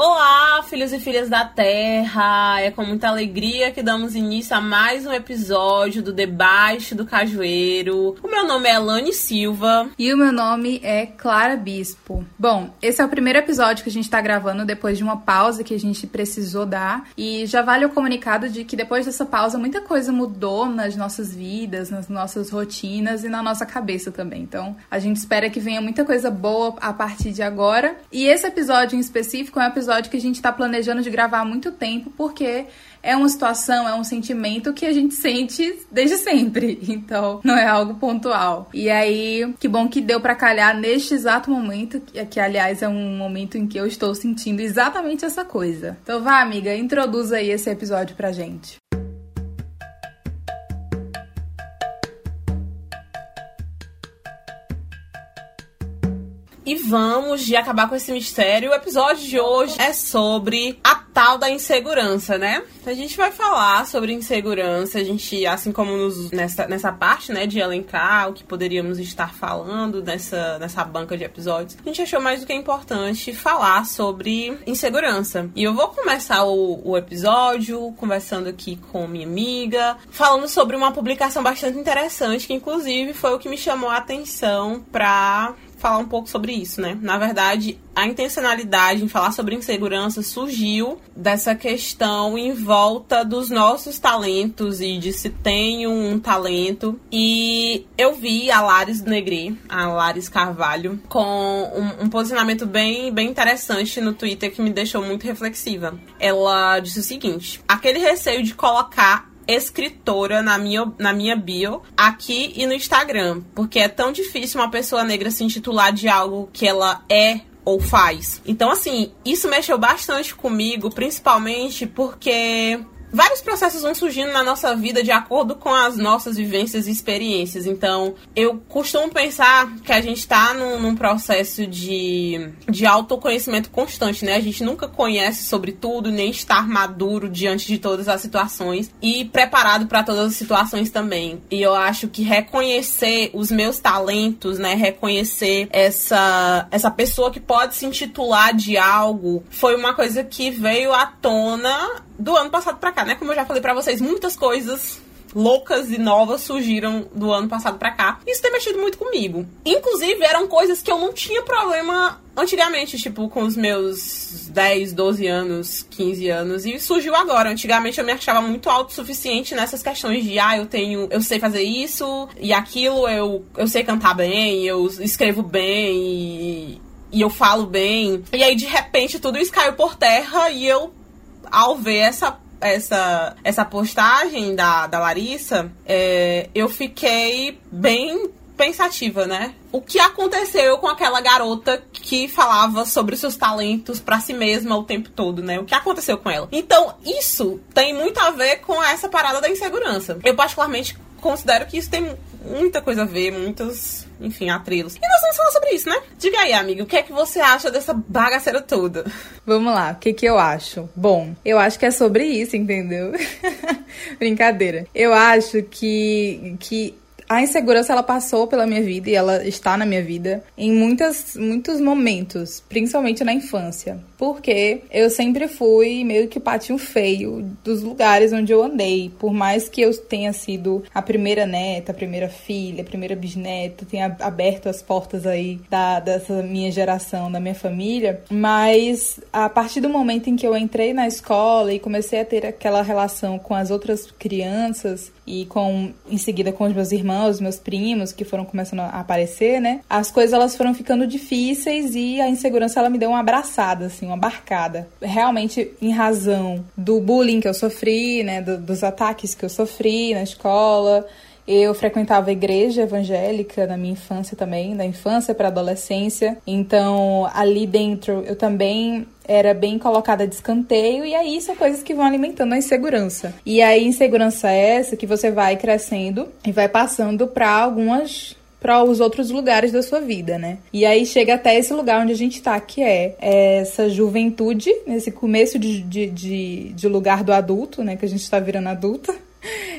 Oh, filhos e filhas da Terra! É com muita alegria que damos início a mais um episódio do Debaixo do Cajueiro. O meu nome é Elane Silva. E o meu nome é Clara Bispo. Bom, esse é o primeiro episódio que a gente tá gravando depois de uma pausa que a gente precisou dar. E já vale o comunicado de que depois dessa pausa muita coisa mudou nas nossas vidas, nas nossas rotinas e na nossa cabeça também. Então, a gente espera que venha muita coisa boa a partir de agora. E esse episódio em específico é um episódio que a gente está planejando de gravar há muito tempo, porque é uma situação, é um sentimento que a gente sente desde sempre. Então, não é algo pontual. E aí, que bom que deu para calhar neste exato momento, que, aliás é um momento em que eu estou sentindo exatamente essa coisa. Então, vá, amiga, introduza aí esse episódio pra gente. E vamos de acabar com esse mistério. O episódio de hoje é sobre a tal da insegurança, né? A gente vai falar sobre insegurança, a gente, assim como nos, nessa, nessa parte, né, de elencar o que poderíamos estar falando nessa, nessa banca de episódios, a gente achou mais do que importante falar sobre insegurança. E eu vou começar o, o episódio conversando aqui com minha amiga, falando sobre uma publicação bastante interessante, que inclusive foi o que me chamou a atenção pra falar um pouco sobre isso, né? Na verdade, a intencionalidade em falar sobre insegurança surgiu dessa questão em volta dos nossos talentos e de se tem um talento. E eu vi a Laris Negri, a Laris Carvalho, com um, um posicionamento bem, bem interessante no Twitter que me deixou muito reflexiva. Ela disse o seguinte: aquele receio de colocar escritora na minha, na minha bio aqui e no Instagram. Porque é tão difícil uma pessoa negra se intitular de algo que ela é ou faz. Então, assim, isso mexeu bastante comigo, principalmente porque vários processos vão surgindo na nossa vida de acordo com as nossas vivências e experiências. Então, eu costumo pensar que a gente está num, num, processo de, de autoconhecimento constante, né? A gente nunca conhece sobre tudo, nem está maduro diante de todas as situações e preparado para todas as situações também. E eu acho que reconhecer os meus talentos, né? Reconhecer essa, essa pessoa que pode se intitular de algo foi uma coisa que veio à tona do ano passado para cá, né? Como eu já falei para vocês, muitas coisas loucas e novas surgiram do ano passado para cá. Isso tem mexido muito comigo. Inclusive, eram coisas que eu não tinha problema antigamente, tipo, com os meus 10, 12 anos, 15 anos. E surgiu agora. Antigamente eu me achava muito autossuficiente nessas questões de, ah, eu tenho, eu sei fazer isso e aquilo, eu, eu sei cantar bem, eu escrevo bem e, e eu falo bem. E aí, de repente, tudo isso caiu por terra e eu ao ver essa essa, essa postagem da, da Larissa, é, eu fiquei bem pensativa, né? O que aconteceu com aquela garota que falava sobre seus talentos para si mesma o tempo todo, né? O que aconteceu com ela? Então, isso tem muito a ver com essa parada da insegurança. Eu, particularmente, considero que isso tem muita coisa a ver, muitos, enfim, atrilos. E nós vamos falar sobre isso, né? Diga aí, amigo, o que é que você acha dessa bagaceira toda? Vamos lá, o que que eu acho? Bom, eu acho que é sobre isso, entendeu? Brincadeira. Eu acho que, que a insegurança ela passou pela minha vida e ela está na minha vida em muitas, muitos momentos, principalmente na infância. Porque eu sempre fui meio que o patinho feio dos lugares onde eu andei. Por mais que eu tenha sido a primeira neta, a primeira filha, a primeira bisneta, tenha aberto as portas aí da, dessa minha geração, da minha família. Mas a partir do momento em que eu entrei na escola e comecei a ter aquela relação com as outras crianças e com em seguida com os meus irmãos, os meus primos que foram começando a aparecer, né? As coisas elas foram ficando difíceis e a insegurança ela me deu uma abraçada assim, uma barcada. Realmente em razão do bullying que eu sofri, né, do, dos ataques que eu sofri na escola, eu frequentava a igreja evangélica na minha infância também, da infância para adolescência. Então, ali dentro eu também era bem colocada de escanteio e aí são coisas que vão alimentando a insegurança. E aí insegurança é essa que você vai crescendo e vai passando para algumas para os outros lugares da sua vida, né? E aí chega até esse lugar onde a gente tá, que é essa juventude, nesse começo de, de, de, de lugar do adulto, né? Que a gente tá virando adulta.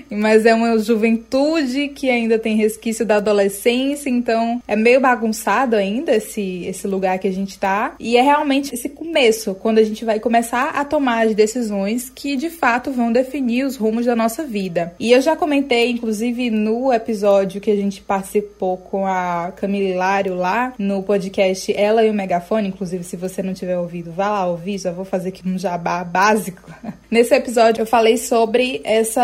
Mas é uma juventude que ainda tem resquício da adolescência, então é meio bagunçado ainda esse, esse lugar que a gente tá. E é realmente esse começo, quando a gente vai começar a tomar as decisões que de fato vão definir os rumos da nossa vida. E eu já comentei, inclusive, no episódio que a gente participou com a Camila Hilário lá no podcast Ela e o Megafone. Inclusive, se você não tiver ouvido, vá lá ouvir, já vou fazer aqui um jabá básico. Nesse episódio eu falei sobre essa,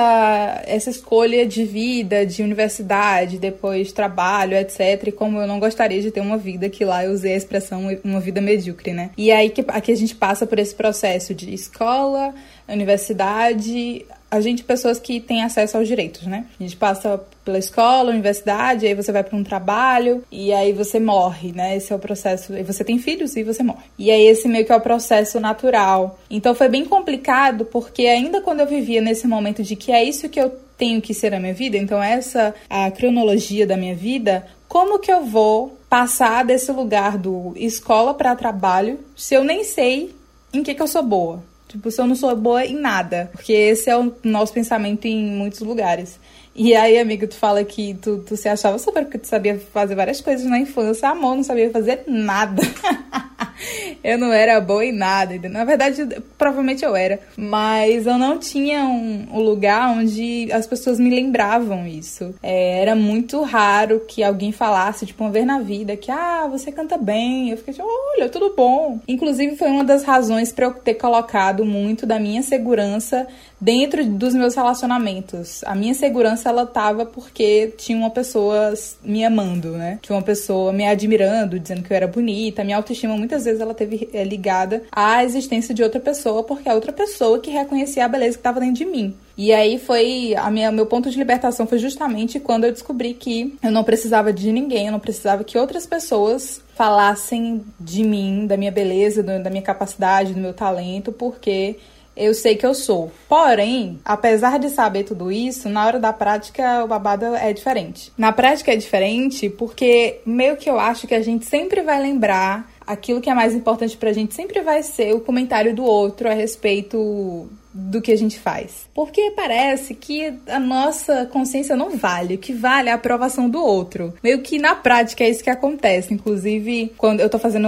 essa escolha de vida, de universidade, depois trabalho, etc. E como eu não gostaria de ter uma vida que lá eu usei a expressão uma vida medíocre, né? E aí que aqui a gente passa por esse processo de escola, universidade, a gente, pessoas que têm acesso aos direitos, né? A gente passa pela escola, universidade, aí você vai para um trabalho e aí você morre, né? Esse é o processo. E você tem filhos e você morre. E aí esse meio que é o processo natural. Então foi bem complicado porque ainda quando eu vivia nesse momento de que é isso que eu tenho que ser a minha vida, então essa a cronologia da minha vida, como que eu vou passar desse lugar do escola para trabalho se eu nem sei em que que eu sou boa? Tipo, se eu não sou boa em nada. Porque esse é o nosso pensamento em muitos lugares. E aí, amiga, tu fala que tu, tu se achava super porque tu sabia fazer várias coisas na infância. Amor, não sabia fazer nada. eu não era boa em nada. Na verdade, provavelmente eu era. Mas eu não tinha um, um lugar onde as pessoas me lembravam isso. É, era muito raro que alguém falasse, tipo, uma vez na vida, que, ah, você canta bem. Eu fiquei tipo, olha, tudo bom. Inclusive, foi uma das razões para eu ter colocado muito da minha segurança dentro dos meus relacionamentos. A minha segurança ela tava porque tinha uma pessoa me amando, né? Tinha uma pessoa me admirando, dizendo que eu era bonita. Minha autoestima muitas vezes ela teve é, ligada à existência de outra pessoa, porque é outra pessoa que reconhecia a beleza que estava dentro de mim. E aí foi a minha meu ponto de libertação foi justamente quando eu descobri que eu não precisava de ninguém, eu não precisava que outras pessoas falassem de mim, da minha beleza, da minha capacidade, do meu talento, porque eu sei que eu sou. Porém, apesar de saber tudo isso, na hora da prática o babado é diferente. Na prática é diferente porque meio que eu acho que a gente sempre vai lembrar aquilo que é mais importante pra gente sempre vai ser o comentário do outro a respeito do que a gente faz. Porque parece que a nossa consciência não vale, o que vale é a aprovação do outro. Meio que na prática é isso que acontece. Inclusive, quando eu tô fazendo.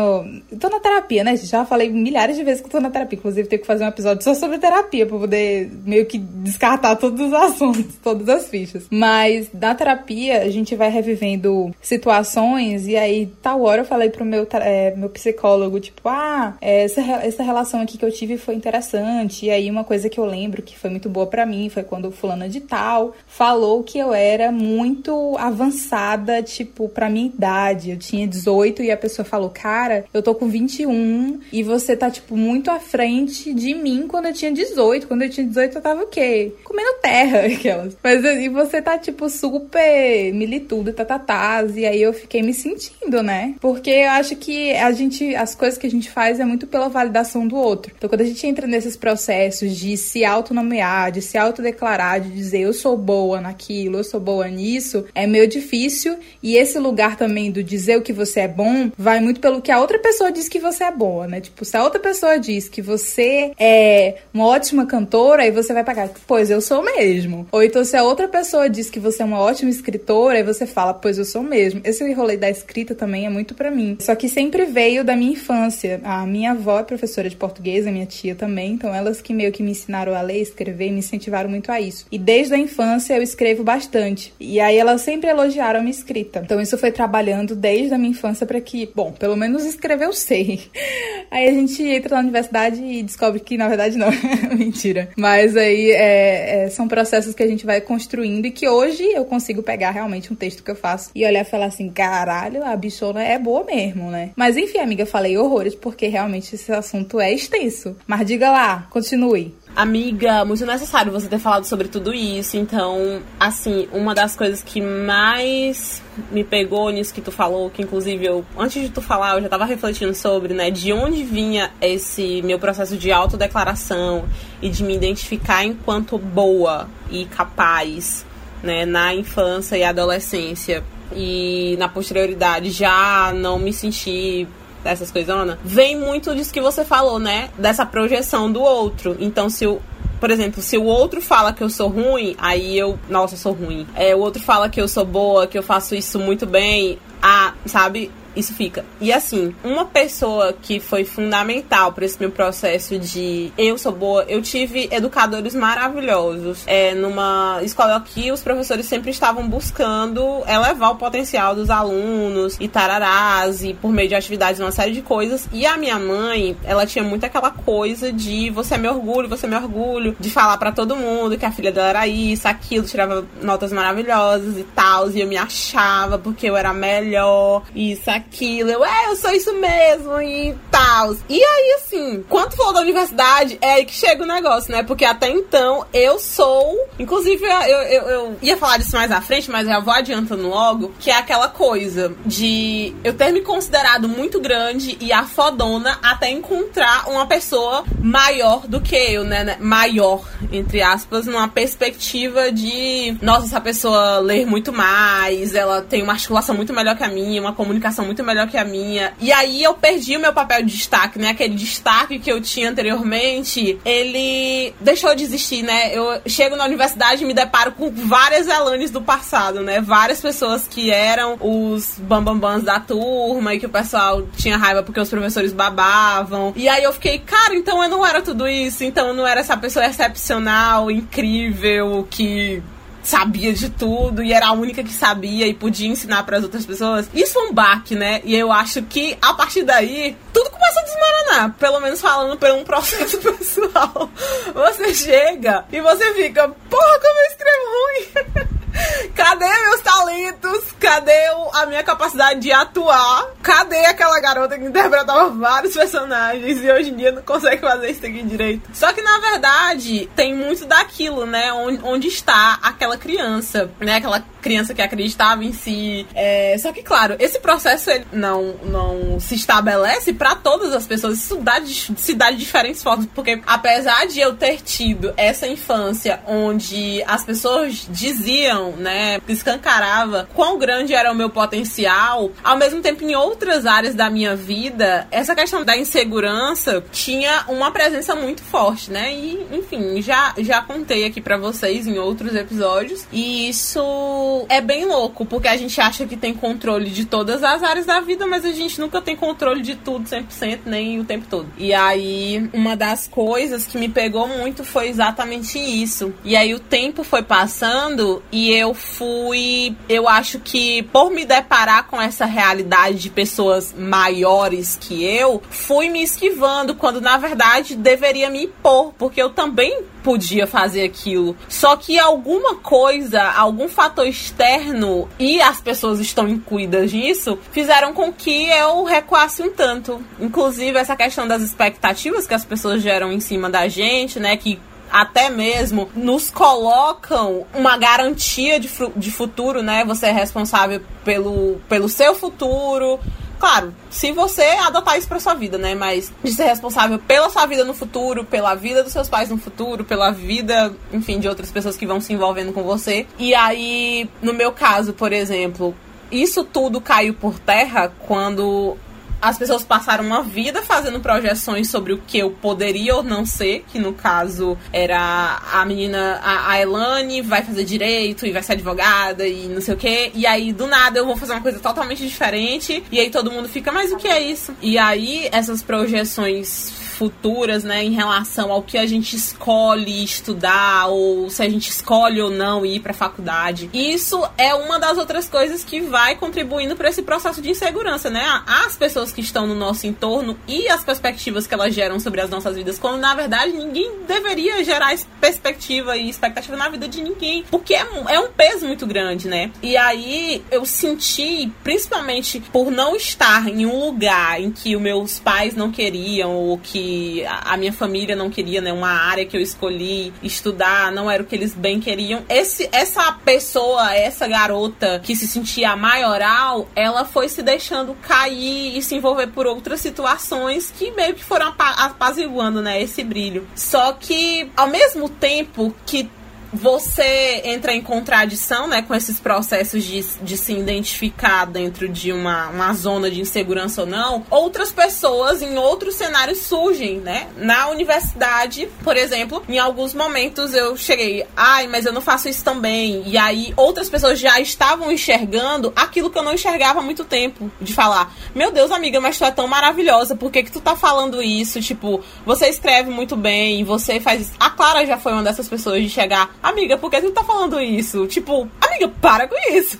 Eu tô na terapia, né? Já falei milhares de vezes que eu tô na terapia. Inclusive, tenho que fazer um episódio só sobre terapia pra poder meio que descartar todos os assuntos, todas as fichas. Mas na terapia, a gente vai revivendo situações e aí, tal hora eu falei pro meu, é, meu psicólogo, tipo, ah, essa, essa relação aqui que eu tive foi interessante. E aí, uma coisa coisa que eu lembro que foi muito boa para mim foi quando fulana de tal falou que eu era muito avançada, tipo, pra minha idade. Eu tinha 18 e a pessoa falou: "Cara, eu tô com 21 e você tá tipo muito à frente de mim quando eu tinha 18. Quando eu tinha 18 eu tava o quê? Comendo terra, aquelas. Mas e você tá tipo super militudo, tatatás, e aí eu fiquei me sentindo, né? Porque eu acho que a gente as coisas que a gente faz é muito pela validação do outro. Então quando a gente entra nesses processos de de se autonomear, de se autodeclarar, de dizer eu sou boa naquilo, eu sou boa nisso, é meio difícil. E esse lugar também do dizer o que você é bom vai muito pelo que a outra pessoa diz que você é boa, né? Tipo, se a outra pessoa diz que você é uma ótima cantora, aí você vai pagar, pois eu sou mesmo. Ou então se a outra pessoa diz que você é uma ótima escritora, aí você fala, pois eu sou mesmo. Esse rolê da escrita também é muito para mim. Só que sempre veio da minha infância. A minha avó é professora de português, a minha tia também, então elas que meio que me ensinaram a ler, escrever me incentivaram muito a isso. E desde a infância eu escrevo bastante. E aí elas sempre elogiaram a minha escrita. Então isso foi trabalhando desde a minha infância para que, bom, pelo menos escrever eu sei. Aí a gente entra na universidade e descobre que na verdade não, mentira. Mas aí é, é, são processos que a gente vai construindo e que hoje eu consigo pegar realmente um texto que eu faço e olhar e falar assim, caralho, a bichona é boa mesmo, né? Mas enfim, amiga, falei horrores porque realmente esse assunto é extenso. Mas diga lá, continue. Amiga, muito necessário você ter falado sobre tudo isso. Então, assim, uma das coisas que mais me pegou nisso que tu falou, que inclusive eu, antes de tu falar, eu já tava refletindo sobre, né, de onde vinha esse meu processo de autodeclaração e de me identificar enquanto boa e capaz, né, na infância e adolescência. E na posterioridade já não me sentir essas coisas, vem muito disso que você falou, né? Dessa projeção do outro. Então, se o por exemplo, se o outro fala que eu sou ruim, aí eu, nossa, eu sou ruim. É, o outro fala que eu sou boa, que eu faço isso muito bem, ah, sabe? Isso fica. E assim, uma pessoa que foi fundamental para esse meu processo de eu sou boa, eu tive educadores maravilhosos. É, numa escola aqui, os professores sempre estavam buscando elevar o potencial dos alunos e tararás, e por meio de atividades, uma série de coisas. E a minha mãe, ela tinha muito aquela coisa de você é meu orgulho, você é meu orgulho, de falar para todo mundo que a filha dela era isso, aquilo, tirava notas maravilhosas e tal, e eu me achava porque eu era melhor, isso, aquilo aquilo. Eu, é, eu sou isso mesmo e tal. E aí, assim, quando for da universidade, é aí que chega o negócio, né? Porque até então eu sou. Inclusive, eu, eu, eu ia falar disso mais à frente, mas já vou adiantando logo. Que é aquela coisa de eu ter me considerado muito grande e a fodona até encontrar uma pessoa maior do que eu, né? né? Maior, entre aspas, numa perspectiva de. Nossa, essa pessoa ler muito mais, ela tem uma articulação muito melhor que a minha, uma comunicação muito melhor que a minha. E aí eu perdi o meu papel de destaque, né? Aquele destaque que eu tinha anteriormente, ele deixou de existir, né? Eu chego na universidade e me deparo com várias Elanes do passado, né? Várias pessoas que eram os bambambans da turma e que o pessoal tinha raiva porque os professores babavam. E aí eu fiquei, cara, então eu não era tudo isso, então eu não era essa pessoa excepcional, incrível, que sabia de tudo e era a única que sabia e podia ensinar para as outras pessoas. Isso é um baque, né? E eu acho que a partir daí tudo começa a desmoronar, pelo menos falando por um processo pessoal. Você chega e você fica, porra, como eu escrevo ruim. Cadê meus talentos? Cadê a minha capacidade de atuar? Cadê aquela garota que interpretava vários personagens e hoje em dia não consegue fazer isso aqui direito? Só que na verdade tem muito daquilo, né? Onde, onde está aquela criança, né? Aquela criança que acreditava em si. É... Só que, claro, esse processo ele não, não se estabelece para todas as pessoas. Isso dá, se dá de diferentes formas, porque apesar de eu ter tido essa infância onde as pessoas diziam né, escancarava quão grande era o meu potencial, ao mesmo tempo em outras áreas da minha vida, essa questão da insegurança tinha uma presença muito forte, né? E, enfim, já, já contei aqui para vocês em outros episódios. E isso é bem louco, porque a gente acha que tem controle de todas as áreas da vida, mas a gente nunca tem controle de tudo 100%, nem o tempo todo. E aí, uma das coisas que me pegou muito foi exatamente isso. E aí o tempo foi passando e eu fui. Eu acho que por me deparar com essa realidade de pessoas maiores que eu, fui me esquivando, quando na verdade deveria me impor, porque eu também podia fazer aquilo. Só que alguma coisa, algum fator externo e as pessoas estão incluídas nisso, fizeram com que eu recuasse um tanto. Inclusive essa questão das expectativas que as pessoas geram em cima da gente, né, que até mesmo nos colocam uma garantia de, de futuro, né? Você é responsável pelo, pelo seu futuro. Claro, se você adotar isso pra sua vida, né? Mas de ser responsável pela sua vida no futuro, pela vida dos seus pais no futuro, pela vida, enfim, de outras pessoas que vão se envolvendo com você. E aí, no meu caso, por exemplo, isso tudo caiu por terra quando as pessoas passaram uma vida fazendo projeções sobre o que eu poderia ou não ser, que no caso era a menina, a, a Elane vai fazer direito e vai ser advogada e não sei o que. E aí, do nada, eu vou fazer uma coisa totalmente diferente. E aí todo mundo fica, mas o que é isso? E aí, essas projeções futuras, né, em relação ao que a gente escolhe estudar ou se a gente escolhe ou não ir para faculdade. Isso é uma das outras coisas que vai contribuindo para esse processo de insegurança, né? As pessoas que estão no nosso entorno e as perspectivas que elas geram sobre as nossas vidas, quando na verdade ninguém deveria gerar perspectiva e expectativa na vida de ninguém, porque é, é um peso muito grande, né? E aí eu senti, principalmente por não estar em um lugar em que os meus pais não queriam ou que a minha família não queria, né? Uma área que eu escolhi estudar, não era o que eles bem queriam. Esse, essa pessoa, essa garota que se sentia maioral, ela foi se deixando cair e se envolver por outras situações que meio que foram apaziguando, né? Esse brilho. Só que, ao mesmo tempo que você entra em contradição, né, com esses processos de, de se identificar dentro de uma, uma zona de insegurança ou não, outras pessoas em outros cenários surgem, né? Na universidade, por exemplo, em alguns momentos eu cheguei, ai, mas eu não faço isso também. E aí outras pessoas já estavam enxergando aquilo que eu não enxergava há muito tempo. De falar, meu Deus, amiga, mas tu é tão maravilhosa, por que, que tu tá falando isso? Tipo, você escreve muito bem, você faz. A Clara já foi uma dessas pessoas de chegar, amiga, por que tu tá falando isso? Tipo, amiga, para com isso.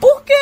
Porque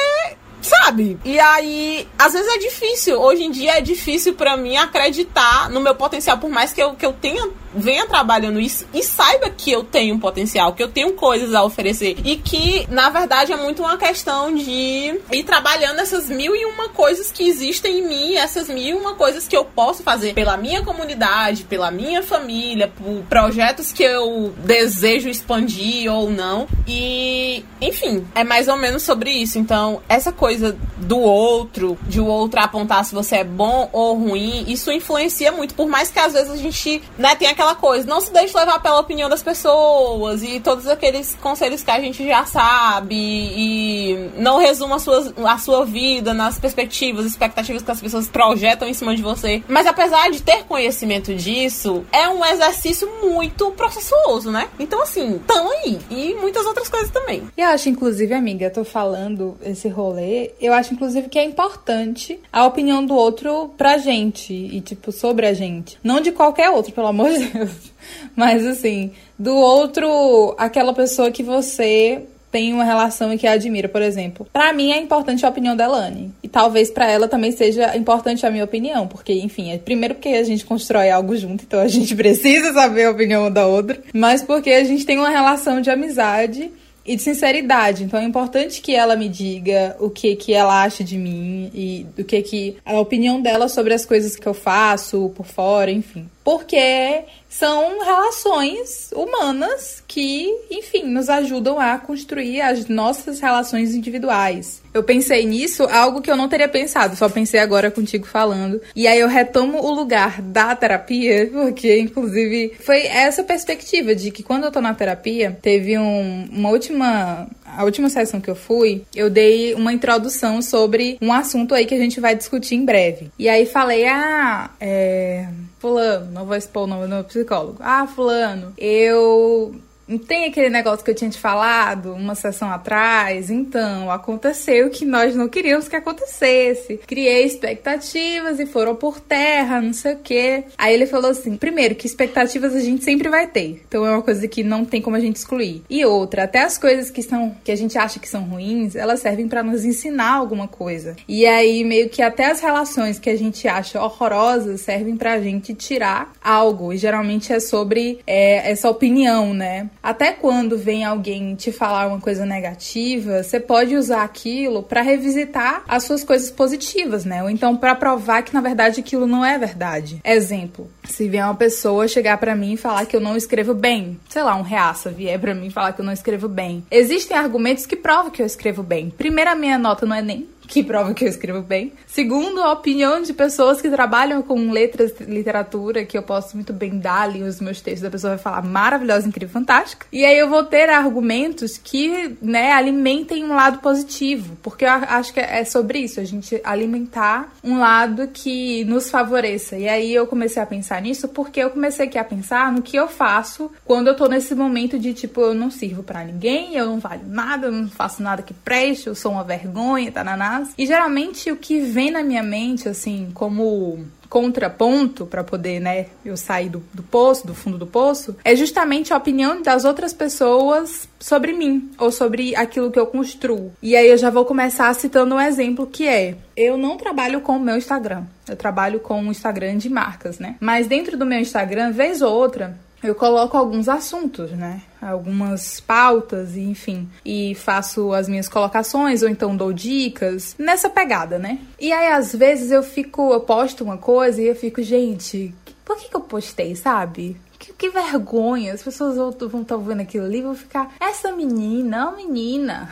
sabe? E aí, às vezes é difícil. Hoje em dia é difícil para mim acreditar no meu potencial, por mais que eu, que eu tenha venha trabalhando isso e saiba que eu tenho um potencial, que eu tenho coisas a oferecer. E que, na verdade, é muito uma questão de ir trabalhando essas mil e uma coisas que existem em mim, essas mil e uma coisas que eu posso fazer pela minha comunidade, pela minha família, por projetos que eu desejo expandir ou não. E, enfim, é mais ou menos sobre isso. Então, essa coisa do outro, de o outro apontar se você é bom ou ruim, isso influencia muito. Por mais que às vezes a gente né, tenha aquela coisa, não se deixe levar pela opinião das pessoas e todos aqueles conselhos que a gente já sabe e não resuma a sua, a sua vida nas perspectivas, expectativas que as pessoas projetam em cima de você. Mas apesar de ter conhecimento disso, é um exercício muito processuoso, né? Então, assim, tão aí. E muitas outras coisas também. E eu acho, inclusive, amiga, eu tô falando esse rolê, eu acho, inclusive, que é importante a opinião do outro pra gente e, tipo, sobre a gente. Não de qualquer outro, pelo amor de Deus. Mas assim, do outro, aquela pessoa que você tem uma relação e que admira, por exemplo. Para mim é importante a opinião da Lani. E talvez para ela também seja importante a minha opinião, porque, enfim, é primeiro porque a gente constrói algo junto, então a gente precisa saber a opinião da outra, mas porque a gente tem uma relação de amizade e de sinceridade. Então é importante que ela me diga o que que ela acha de mim e do que que a opinião dela sobre as coisas que eu faço por fora, enfim. Porque são relações humanas que, enfim, nos ajudam a construir as nossas relações individuais. Eu pensei nisso, algo que eu não teria pensado, só pensei agora contigo falando. E aí eu retomo o lugar da terapia, porque inclusive foi essa perspectiva de que quando eu tô na terapia, teve um, uma última a última sessão que eu fui, eu dei uma introdução sobre um assunto aí que a gente vai discutir em breve. E aí falei, ah, é. Fulano, não vou expor o nome do meu psicólogo. Ah, Fulano, eu não tem aquele negócio que eu tinha te falado uma sessão atrás? Então, aconteceu que nós não queríamos que acontecesse. Criei expectativas e foram por terra, não sei o quê. Aí ele falou assim: primeiro, que expectativas a gente sempre vai ter. Então é uma coisa que não tem como a gente excluir. E outra, até as coisas que são que a gente acha que são ruins, elas servem para nos ensinar alguma coisa. E aí, meio que até as relações que a gente acha horrorosas servem pra gente tirar algo. E geralmente é sobre é, essa opinião, né? Até quando vem alguém te falar uma coisa negativa, você pode usar aquilo para revisitar as suas coisas positivas, né? Ou então para provar que na verdade aquilo não é verdade. Exemplo, se vier uma pessoa chegar para mim e falar que eu não escrevo bem, sei lá, um reaça vier para mim falar que eu não escrevo bem. Existem argumentos que provam que eu escrevo bem. Primeiro, a minha nota não é nem que prova que eu escrevo bem. Segundo, a opinião de pessoas que trabalham com letras, literatura, que eu posso muito bem dar ali os meus textos, a pessoa vai falar maravilhosa, incrível, fantástica. E aí eu vou ter argumentos que, né, alimentem um lado positivo, porque eu acho que é sobre isso, a gente alimentar um lado que nos favoreça. E aí eu comecei a pensar nisso porque eu comecei aqui a pensar no que eu faço quando eu tô nesse momento de tipo, eu não sirvo para ninguém, eu não valho nada, eu não faço nada que preste, eu sou uma vergonha, tá na e geralmente o que vem na minha mente, assim, como contraponto para poder, né, eu sair do, do poço, do fundo do poço, é justamente a opinião das outras pessoas sobre mim ou sobre aquilo que eu construo. E aí eu já vou começar citando um exemplo que é: eu não trabalho com o meu Instagram. Eu trabalho com o Instagram de marcas, né? Mas dentro do meu Instagram, vez ou outra, eu coloco alguns assuntos, né? Algumas pautas, enfim, e faço as minhas colocações ou então dou dicas nessa pegada, né? E aí às vezes eu fico, eu posto uma coisa e eu fico, gente, por que, que eu postei, sabe? Que, vergonha. As pessoas vão estar vendo aquilo ali e vão ficar. Essa menina, uma menina.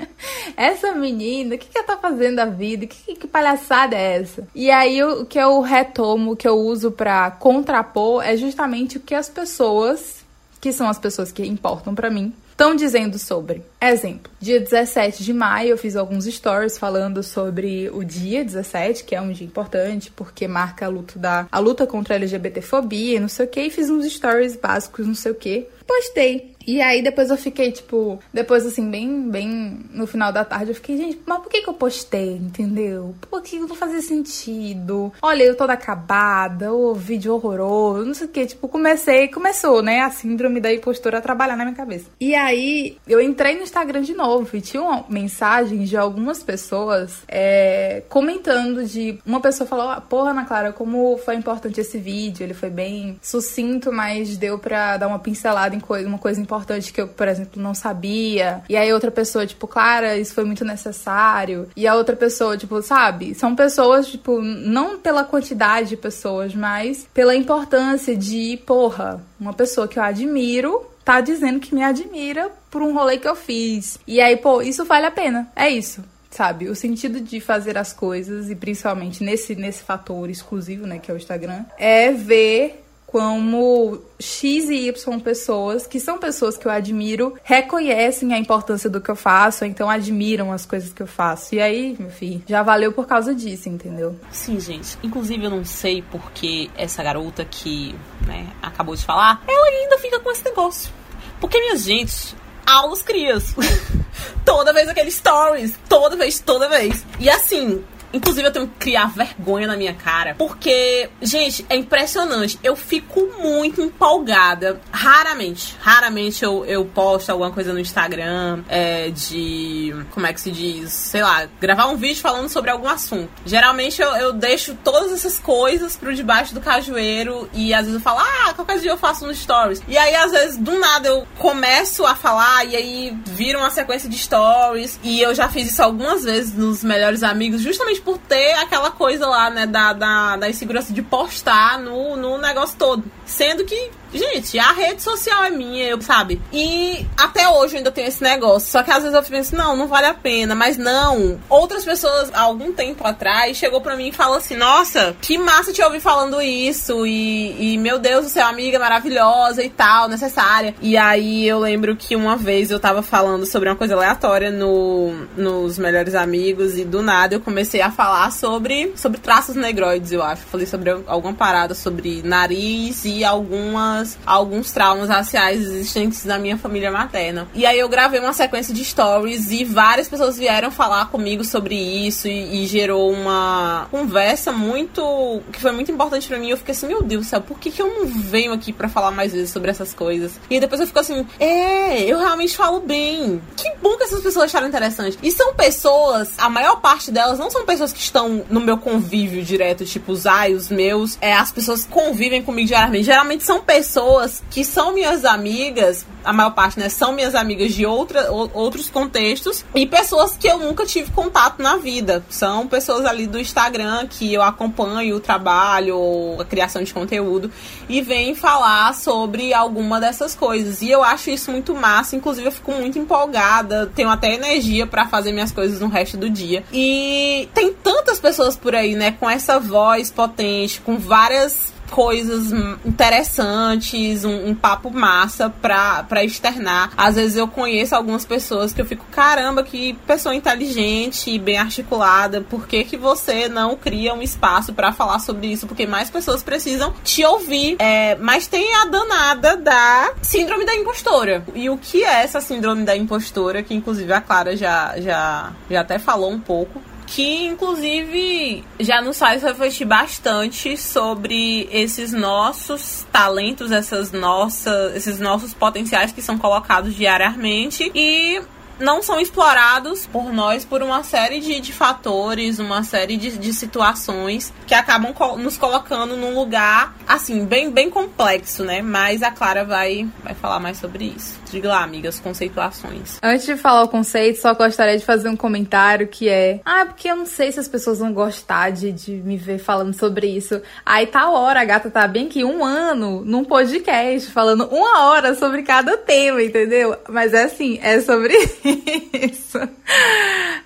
essa menina, o que, que ela tá fazendo da vida? Que, que palhaçada é essa? E aí o que eu retomo, o que eu uso para contrapor é justamente o que as pessoas que são as pessoas que importam para mim, estão dizendo sobre. Exemplo, dia 17 de maio eu fiz alguns stories falando sobre o dia 17, que é um dia importante porque marca a luta da a luta contra a LGBTfobia, não sei o que, e fiz uns stories básicos, não sei o que. Postei e aí depois eu fiquei, tipo, depois assim, bem, bem no final da tarde, eu fiquei, gente, mas por que que eu postei, entendeu? Por que não fazia sentido? Olha, eu toda acabada, o vídeo horroroso, não sei o que, tipo, comecei, começou, né, a síndrome da impostora a trabalhar na minha cabeça. E aí, eu entrei no Instagram de novo e tinha uma mensagem de algumas pessoas é, comentando de, uma pessoa falou, ah, porra, Ana Clara, como foi importante esse vídeo, ele foi bem sucinto, mas deu pra dar uma pincelada em coisa, uma coisa importante importante que eu, por exemplo, não sabia. E aí outra pessoa, tipo, Clara, isso foi muito necessário. E a outra pessoa, tipo, sabe? São pessoas, tipo, não pela quantidade de pessoas, mas pela importância de, porra, uma pessoa que eu admiro tá dizendo que me admira por um rolê que eu fiz. E aí, pô, isso vale a pena. É isso sabe? O sentido de fazer as coisas, e principalmente nesse, nesse fator exclusivo, né, que é o Instagram, é ver como X e Y pessoas, que são pessoas que eu admiro, reconhecem a importância do que eu faço, então admiram as coisas que eu faço. E aí, meu filho, já valeu por causa disso, entendeu? Sim, gente. Inclusive, eu não sei porque essa garota que né, acabou de falar, ela ainda fica com esse negócio. Porque, minha gente, aulas crias. toda vez aqueles stories. Toda vez, toda vez. E assim, Inclusive, eu tenho que criar vergonha na minha cara. Porque, gente, é impressionante. Eu fico muito empolgada. Raramente, raramente eu, eu posto alguma coisa no Instagram é, de. Como é que se diz? Sei lá, gravar um vídeo falando sobre algum assunto. Geralmente eu, eu deixo todas essas coisas pro debaixo do cajueiro e às vezes eu falo, ah, qualquer dia eu faço nos stories. E aí, às vezes, do nada eu começo a falar e aí vira uma sequência de stories. E eu já fiz isso algumas vezes nos melhores amigos, justamente por ter aquela coisa lá, né, da, da, da insegurança de postar no, no negócio todo. Sendo que Gente, a rede social é minha, eu, sabe? E até hoje eu ainda tenho esse negócio. Só que às vezes eu penso, não, não vale a pena. Mas não. Outras pessoas, há algum tempo atrás, chegou pra mim e falou assim: Nossa, que massa te ouvir falando isso. E, e meu Deus, você é uma amiga maravilhosa e tal, necessária. E aí eu lembro que uma vez eu tava falando sobre uma coisa aleatória no, nos Melhores Amigos. E do nada eu comecei a falar sobre, sobre traços negroides, eu acho. Falei sobre alguma parada sobre nariz e algumas algumas, alguns traumas raciais existentes na minha família materna. E aí eu gravei uma sequência de stories e várias pessoas vieram falar comigo sobre isso e, e gerou uma conversa muito. que foi muito importante para mim. Eu fiquei assim, meu Deus do céu, por que, que eu não venho aqui para falar mais vezes sobre essas coisas? E depois eu fico assim, é, eu realmente falo bem. Que bom que essas pessoas acharam interessante. E são pessoas, a maior parte delas não são pessoas que estão no meu convívio direto, tipo os ai, os meus. É, as pessoas convivem comigo diariamente. Geralmente são pessoas pessoas que são minhas amigas, a maior parte, né, são minhas amigas de outra, outros contextos e pessoas que eu nunca tive contato na vida. São pessoas ali do Instagram que eu acompanho o trabalho, a criação de conteúdo e vêm falar sobre alguma dessas coisas. E eu acho isso muito massa, inclusive eu fico muito empolgada, tenho até energia para fazer minhas coisas no resto do dia. E tem tantas pessoas por aí, né, com essa voz potente, com várias coisas interessantes, um, um papo massa pra, pra externar. Às vezes eu conheço algumas pessoas que eu fico, caramba, que pessoa inteligente e bem articulada, por que, que você não cria um espaço para falar sobre isso? Porque mais pessoas precisam te ouvir. É, mas tem a danada da síndrome da impostora. E o que é essa síndrome da impostora? Que inclusive a Clara já, já, já até falou um pouco que inclusive já nos faz refletir bastante sobre esses nossos talentos, essas nossas, esses nossos potenciais que são colocados diariamente. E não são explorados por nós por uma série de, de fatores, uma série de, de situações que acabam co nos colocando num lugar, assim, bem, bem complexo, né? Mas a Clara vai, vai falar mais sobre isso. Diga lá, amigas, conceituações. Antes de falar o conceito, só gostaria de fazer um comentário que é: Ah, porque eu não sei se as pessoas vão gostar de, de me ver falando sobre isso. Aí tal hora a gata tá bem que um ano num podcast falando uma hora sobre cada tema, entendeu? Mas é assim, é sobre isso.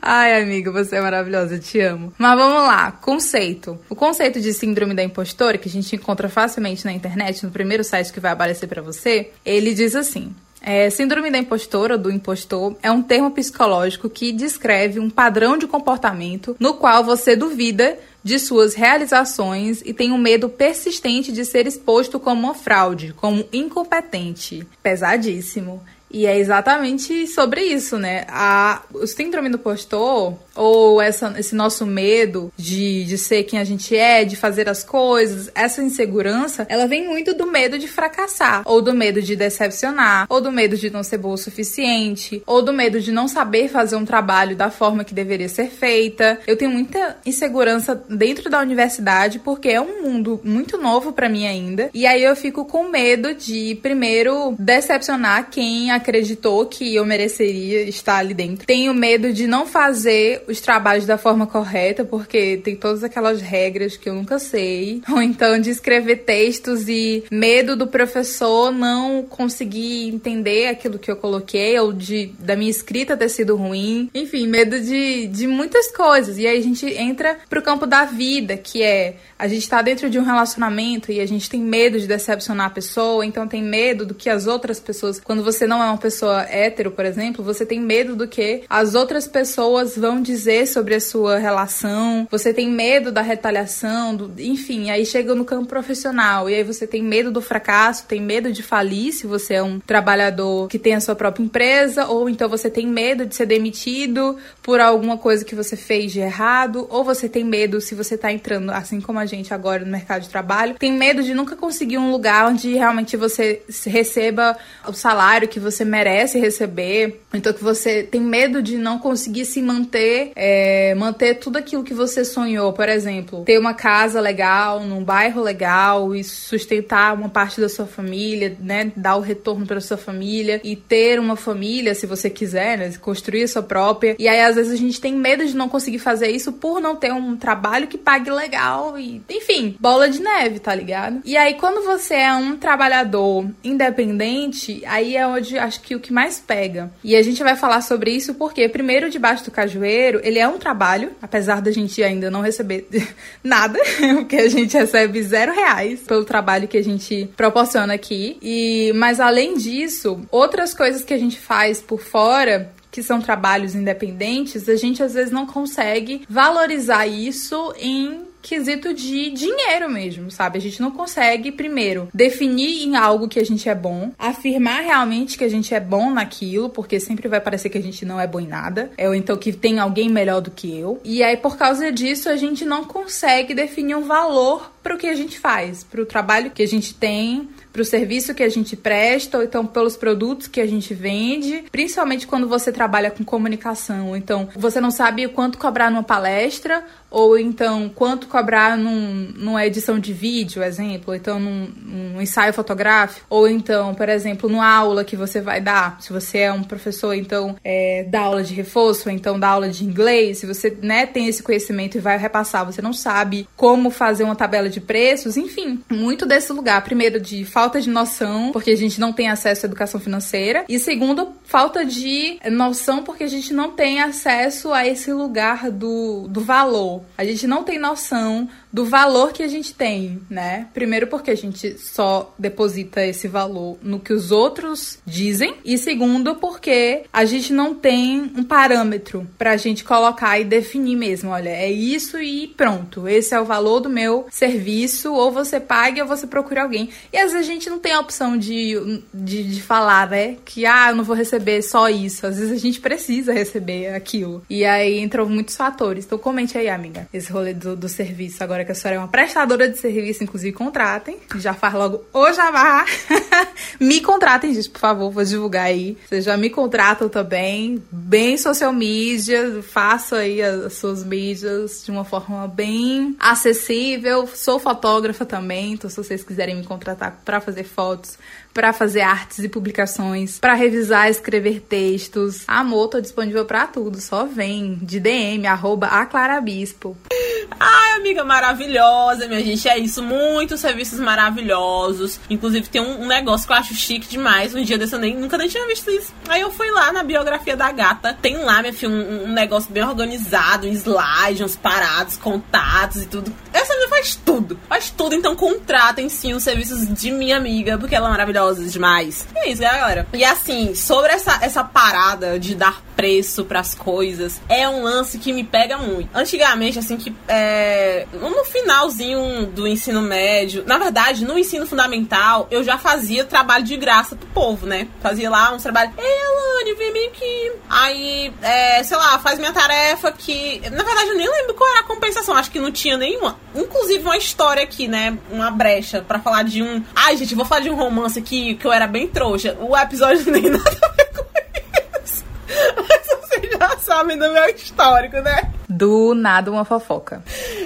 Ai, amiga, você é maravilhosa, te amo. Mas vamos lá, conceito. O conceito de síndrome da impostora, que a gente encontra facilmente na internet, no primeiro site que vai aparecer para você, ele diz assim: é, síndrome da impostora ou do impostor é um termo psicológico que descreve um padrão de comportamento no qual você duvida de suas realizações e tem um medo persistente de ser exposto como uma fraude, como incompetente. Pesadíssimo. E é exatamente sobre isso, né? A, o síndrome do postor, ou essa, esse nosso medo de, de ser quem a gente é, de fazer as coisas, essa insegurança, ela vem muito do medo de fracassar, ou do medo de decepcionar, ou do medo de não ser boa o suficiente, ou do medo de não saber fazer um trabalho da forma que deveria ser feita. Eu tenho muita insegurança dentro da universidade, porque é um mundo muito novo para mim ainda, e aí eu fico com medo de, primeiro, decepcionar quem acreditou que eu mereceria estar ali dentro. Tenho medo de não fazer os trabalhos da forma correta, porque tem todas aquelas regras que eu nunca sei. Ou então de escrever textos e medo do professor não conseguir entender aquilo que eu coloquei, ou de da minha escrita ter sido ruim. Enfim, medo de, de muitas coisas. E aí a gente entra pro campo da vida, que é a gente tá dentro de um relacionamento e a gente tem medo de decepcionar a pessoa, então tem medo do que as outras pessoas, quando você não é uma pessoa hétero, por exemplo, você tem medo do que as outras pessoas vão dizer sobre a sua relação, você tem medo da retaliação, do, enfim, aí chega no campo profissional. E aí você tem medo do fracasso, tem medo de falir se você é um trabalhador que tem a sua própria empresa, ou então você tem medo de ser demitido por alguma coisa que você fez de errado, ou você tem medo se você tá entrando, assim como a gente agora no mercado de trabalho, tem medo de nunca conseguir um lugar onde realmente você receba o salário que você merece receber. Então que você tem medo de não conseguir se manter, é, manter tudo aquilo que você sonhou. Por exemplo, ter uma casa legal, num bairro legal e sustentar uma parte da sua família, né? Dar o retorno para sua família e ter uma família, se você quiser, né? Construir a sua própria. E aí, às vezes, a gente tem medo de não conseguir fazer isso por não ter um trabalho que pague legal e enfim, bola de neve, tá ligado? E aí, quando você é um trabalhador independente, aí é onde acho que o que mais pega. E a gente vai falar sobre isso porque, primeiro, debaixo do cajueiro, ele é um trabalho, apesar da gente ainda não receber nada, porque a gente recebe zero reais pelo trabalho que a gente proporciona aqui. E, mas além disso, outras coisas que a gente faz por fora que são trabalhos independentes, a gente às vezes não consegue valorizar isso em quesito de dinheiro mesmo, sabe? A gente não consegue, primeiro, definir em algo que a gente é bom, afirmar realmente que a gente é bom naquilo, porque sempre vai parecer que a gente não é bom em nada, ou então que tem alguém melhor do que eu. E aí, por causa disso, a gente não consegue definir um valor para o que a gente faz, para o trabalho que a gente tem, para o serviço que a gente presta, ou então pelos produtos que a gente vende, principalmente quando você trabalha com comunicação. Então, você não sabe quanto cobrar numa palestra, ou então quanto cobrar num, numa edição de vídeo, exemplo, ou então num, num, ensaio fotográfico, ou então, por exemplo, numa aula que você vai dar. Se você é um professor, então é, dá aula de reforço, ou então dá aula de inglês, se você né, tem esse conhecimento e vai repassar, você não sabe como fazer uma tabela de preços, enfim, muito desse lugar. Primeiro, de falta de noção, porque a gente não tem acesso à educação financeira, e segundo, falta de noção, porque a gente não tem acesso a esse lugar do, do valor a gente não tem noção do valor que a gente tem, né? Primeiro porque a gente só deposita esse valor no que os outros dizem e segundo porque a gente não tem um parâmetro pra gente colocar e definir mesmo, olha, é isso e pronto. Esse é o valor do meu serviço, ou você paga ou você procura alguém. E às vezes a gente não tem a opção de, de, de falar, né? Que ah, eu não vou receber só isso. Às vezes a gente precisa receber aquilo. E aí entram muitos fatores. Então comente aí, amiga, esse rolê do, do serviço agora que a senhora é uma prestadora de serviço, inclusive contratem. Já faz logo o jabá. me contratem, gente, por favor, vou divulgar aí. Vocês já me contratam também. Bem social media, faço aí as suas mídias de uma forma bem acessível. Sou fotógrafa também, então se vocês quiserem me contratar para fazer fotos, para fazer artes e publicações, para revisar, escrever textos. Amor, tô disponível para tudo, só vem de DM arroba a Clara Bispo. Ai, amiga maravilhosa, minha gente. É isso. Muitos serviços maravilhosos. Inclusive, tem um, um negócio que eu acho chique demais. Um dia desse eu nem, nunca nem tinha visto isso. Aí eu fui lá na biografia da gata. Tem lá, minha filha, um, um negócio bem organizado, um slide, uns parados, contatos e tudo. Essa menina faz tudo. Faz tudo. Então contratem sim os serviços de minha amiga, porque ela é maravilhosa demais. É isso, galera. E assim, sobre essa, essa parada de dar preço para as coisas, é um lance que me pega muito. Antigamente, assim, que é, no finalzinho do ensino médio, na verdade, no ensino fundamental, eu já fazia trabalho de graça pro povo, né? Fazia lá uns trabalhos. Ei, Alane, vem bem aqui. Aí, é, sei lá, faz minha tarefa que. Na verdade, eu nem lembro qual era a compensação. Acho que não tinha nenhuma. Inclusive, uma história aqui, né? Uma brecha para falar de um. Ai, gente, vou falar de um romance aqui que eu era bem trouxa. O episódio nem nada a ver com isso. Mas vocês já sabem do meu histórico, né? Do nada uma fofoca.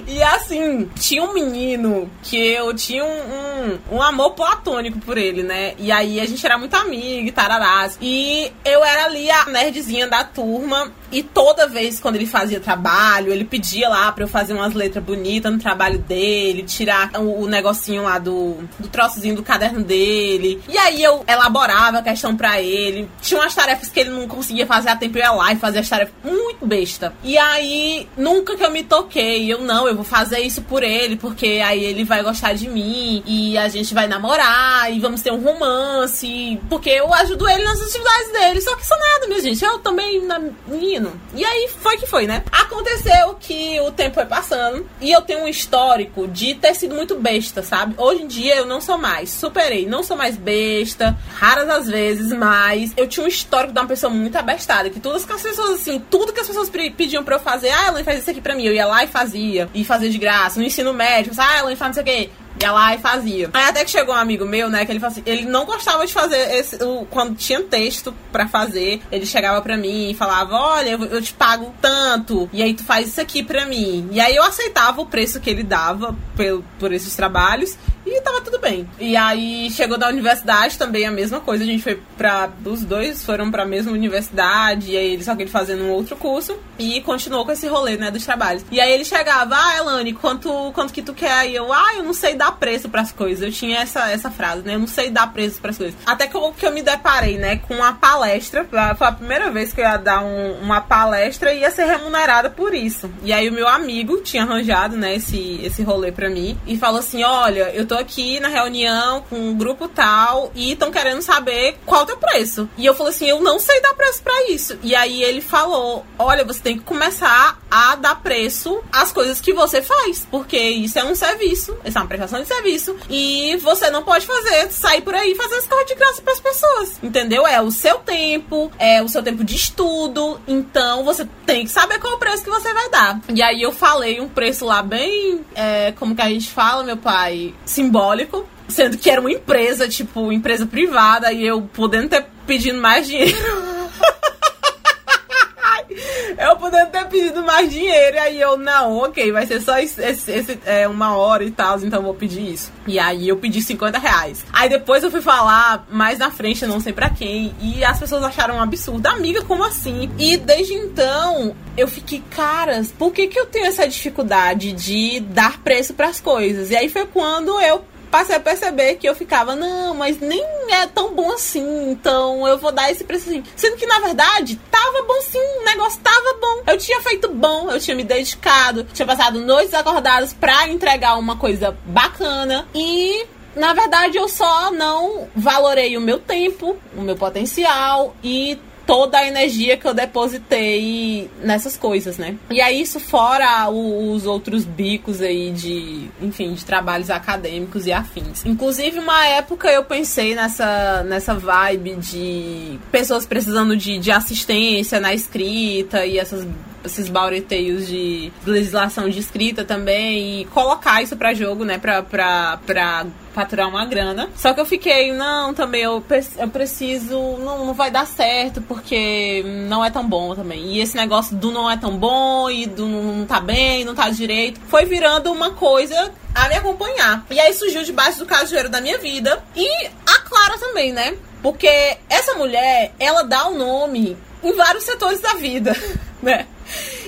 E assim, tinha um menino que eu tinha um, um, um, amor platônico por ele, né? E aí a gente era muito amigo e tararás. E eu era ali a nerdzinha da turma. E toda vez quando ele fazia trabalho, ele pedia lá pra eu fazer umas letras bonitas no trabalho dele, tirar o, o negocinho lá do, do troçozinho do caderno dele. E aí eu elaborava a questão pra ele. Tinha umas tarefas que ele não conseguia fazer a tempo, eu ia lá e fazia as tarefas muito besta. E aí, nunca que eu me toquei, eu não, eu vou fazer isso por ele, porque aí ele vai gostar de mim e a gente vai namorar e vamos ter um romance. Porque eu ajudo ele nas atividades dele. Só que isso nada, minha gente. Eu também, na, menino. E aí foi que foi, né? Aconteceu que o tempo foi passando e eu tenho um histórico de ter sido muito besta, sabe? Hoje em dia eu não sou mais. Superei, não sou mais besta. Raras as vezes, mas eu tinha um histórico de uma pessoa muito abestada. Que todas as pessoas, assim, tudo que as pessoas pediam pra eu fazer, ah, ela faz isso aqui pra mim. Eu ia lá e fazia. E fazia de graça. No ensino médio, ah, ela faz não sei o quê ia lá e fazia. Aí até que chegou um amigo meu, né, que ele assim, ele não gostava de fazer esse, o, quando tinha texto para fazer, ele chegava para mim e falava: "Olha, eu, eu, te pago tanto, e aí tu faz isso aqui para mim". E aí eu aceitava o preço que ele dava por, por esses trabalhos e tava tudo bem. E aí chegou da universidade também a mesma coisa, a gente foi para os dois foram para a mesma universidade, e aí ele só que ele fazendo um outro curso e continuou com esse rolê, né, dos trabalhos. E aí ele chegava: "Ah, Elane, quanto quanto que tu quer?" E eu: "Ah, eu não sei dar dar preço pras coisas. Eu tinha essa, essa frase, né? Eu não sei dar preço pras coisas. Até que eu, que eu me deparei, né, com uma palestra. Foi a primeira vez que eu ia dar um, uma palestra e ia ser remunerada por isso. E aí o meu amigo tinha arranjado, né, esse, esse rolê pra mim. E falou assim: olha, eu tô aqui na reunião com um grupo tal e estão querendo saber qual é o teu preço. E eu falei assim: eu não sei dar preço pra isso. E aí ele falou: olha, você tem que começar a dar preço às coisas que você faz. Porque isso é um serviço, isso é uma prestação de serviço. E você não pode fazer, sair por aí e fazer as coisas de graça para as pessoas. Entendeu? É o seu tempo, é o seu tempo de estudo. Então você tem que saber qual o preço que você vai dar. E aí eu falei um preço lá bem, é, como que a gente fala, meu pai, simbólico. Sendo que era uma empresa, tipo, empresa privada, e eu podendo ter pedindo mais dinheiro. eu pedido mais dinheiro. E aí eu, não, ok, vai ser só esse, esse, é, uma hora e tal, então vou pedir isso. E aí eu pedi 50 reais. Aí depois eu fui falar mais na frente, não sei pra quem, e as pessoas acharam um absurdo. Amiga, como assim? E desde então eu fiquei, caras, por que, que eu tenho essa dificuldade de dar preço para as coisas? E aí foi quando eu passei a perceber que eu ficava, não, mas nem é tão bom assim, então eu vou dar esse preço assim. Sendo que, na verdade, tava bom sim, o negócio tava bom. Eu tinha feito bom, eu tinha me dedicado, tinha passado noites acordadas pra entregar uma coisa bacana e na verdade, eu só não valorei o meu tempo, o meu potencial e toda a energia que eu depositei nessas coisas, né? E aí isso fora os outros bicos aí de, enfim, de trabalhos acadêmicos e afins. Inclusive, uma época eu pensei nessa, nessa vibe de pessoas precisando de, de assistência na escrita e essas esses baureteios de legislação de escrita também e colocar isso para jogo, né, pra, pra, pra faturar uma grana. Só que eu fiquei, não, também eu, eu preciso, não, não vai dar certo porque não é tão bom também. E esse negócio do não é tão bom e do não tá bem, não tá direito, foi virando uma coisa a me acompanhar. E aí surgiu debaixo do cajueiro da minha vida e a Clara também, né? Porque essa mulher, ela dá o um nome em vários setores da vida, né?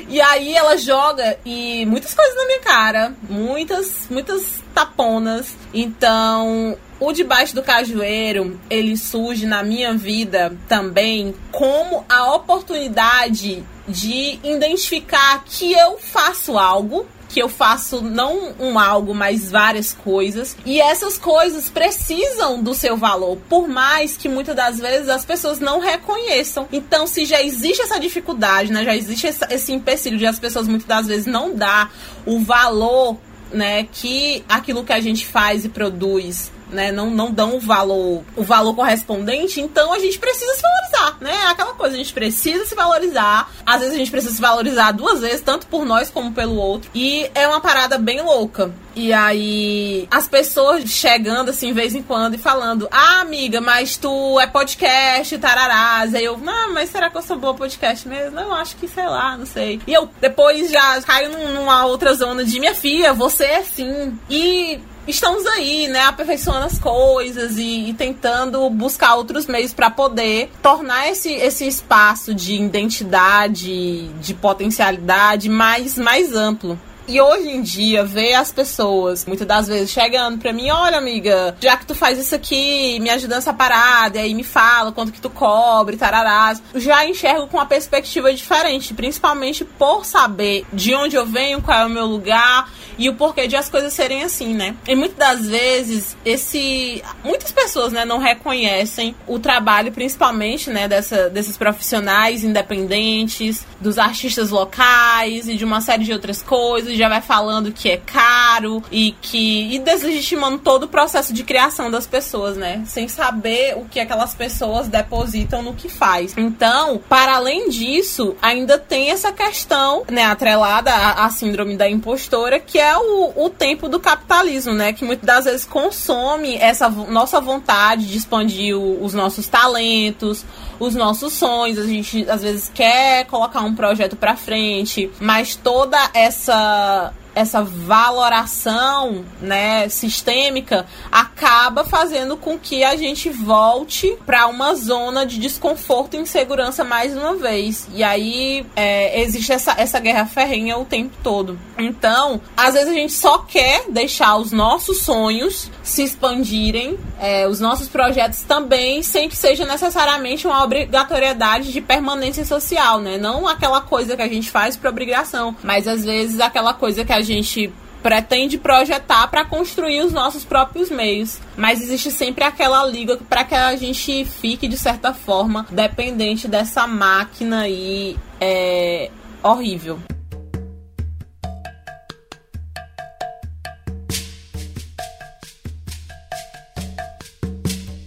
E aí ela joga e muitas coisas na minha cara, muitas, muitas taponas. Então, o debaixo do cajueiro, ele surge na minha vida também como a oportunidade de identificar que eu faço algo que eu faço não um algo, mas várias coisas. E essas coisas precisam do seu valor, por mais que muitas das vezes as pessoas não reconheçam. Então, se já existe essa dificuldade, né, já existe esse empecilho de as pessoas muitas das vezes não dar o valor, né, que aquilo que a gente faz e produz né, não, não dão o valor, o valor correspondente, então a gente precisa se valorizar, né? É aquela coisa, a gente precisa se valorizar. Às vezes a gente precisa se valorizar duas vezes, tanto por nós como pelo outro. E é uma parada bem louca. E aí, as pessoas chegando assim, de vez em quando, e falando: Ah, amiga, mas tu é podcast, tararás. Aí eu, não, mas será que eu sou boa podcast mesmo? Não, acho que sei lá, não sei. E eu depois já caio numa outra zona de minha filha, você é sim. E estamos aí, né, aperfeiçoando as coisas e, e tentando buscar outros meios para poder tornar esse, esse espaço de identidade, de potencialidade mais, mais amplo. E hoje em dia, ver as pessoas, muitas das vezes, chegando pra mim, olha, amiga, já que tu faz isso aqui, me ajuda nessa parada, e aí me fala quanto que tu cobre, tararás. Já enxergo com uma perspectiva diferente, principalmente por saber de onde eu venho, qual é o meu lugar e o porquê de as coisas serem assim, né? E muitas das vezes, esse. Muitas pessoas, né, não reconhecem o trabalho, principalmente, né, dessa, desses profissionais independentes, dos artistas locais e de uma série de outras coisas já vai falando que é caro e que. e deslegitimando todo o processo de criação das pessoas, né? Sem saber o que aquelas pessoas depositam no que faz. Então, para além disso, ainda tem essa questão, né, atrelada à, à síndrome da impostora, que é o, o tempo do capitalismo, né? Que muitas das vezes consome essa nossa vontade de expandir o, os nossos talentos, os nossos sonhos. A gente às vezes quer colocar um projeto para frente, mas toda essa essa valoração né, sistêmica acaba fazendo com que a gente volte para uma zona de desconforto e insegurança mais uma vez. E aí é, existe essa, essa guerra ferrenha o tempo todo. Então, às vezes a gente só quer deixar os nossos sonhos se expandirem, é, os nossos projetos também, sem que seja necessariamente uma obrigatoriedade de permanência social, né? Não aquela coisa que a gente faz por obrigação, mas às vezes aquela coisa que a gente pretende projetar para construir os nossos próprios meios. Mas existe sempre aquela liga para que a gente fique, de certa forma, dependente dessa máquina aí é, horrível.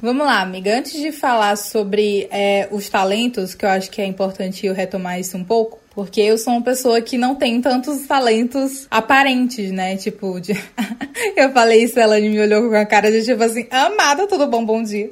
Vamos lá, amiga. Antes de falar sobre é, os talentos, que eu acho que é importante eu retomar isso um pouco, porque eu sou uma pessoa que não tem tantos talentos aparentes, né? Tipo, de... eu falei isso, ela me olhou com a cara de tipo assim, amada, tudo bom, bom dia.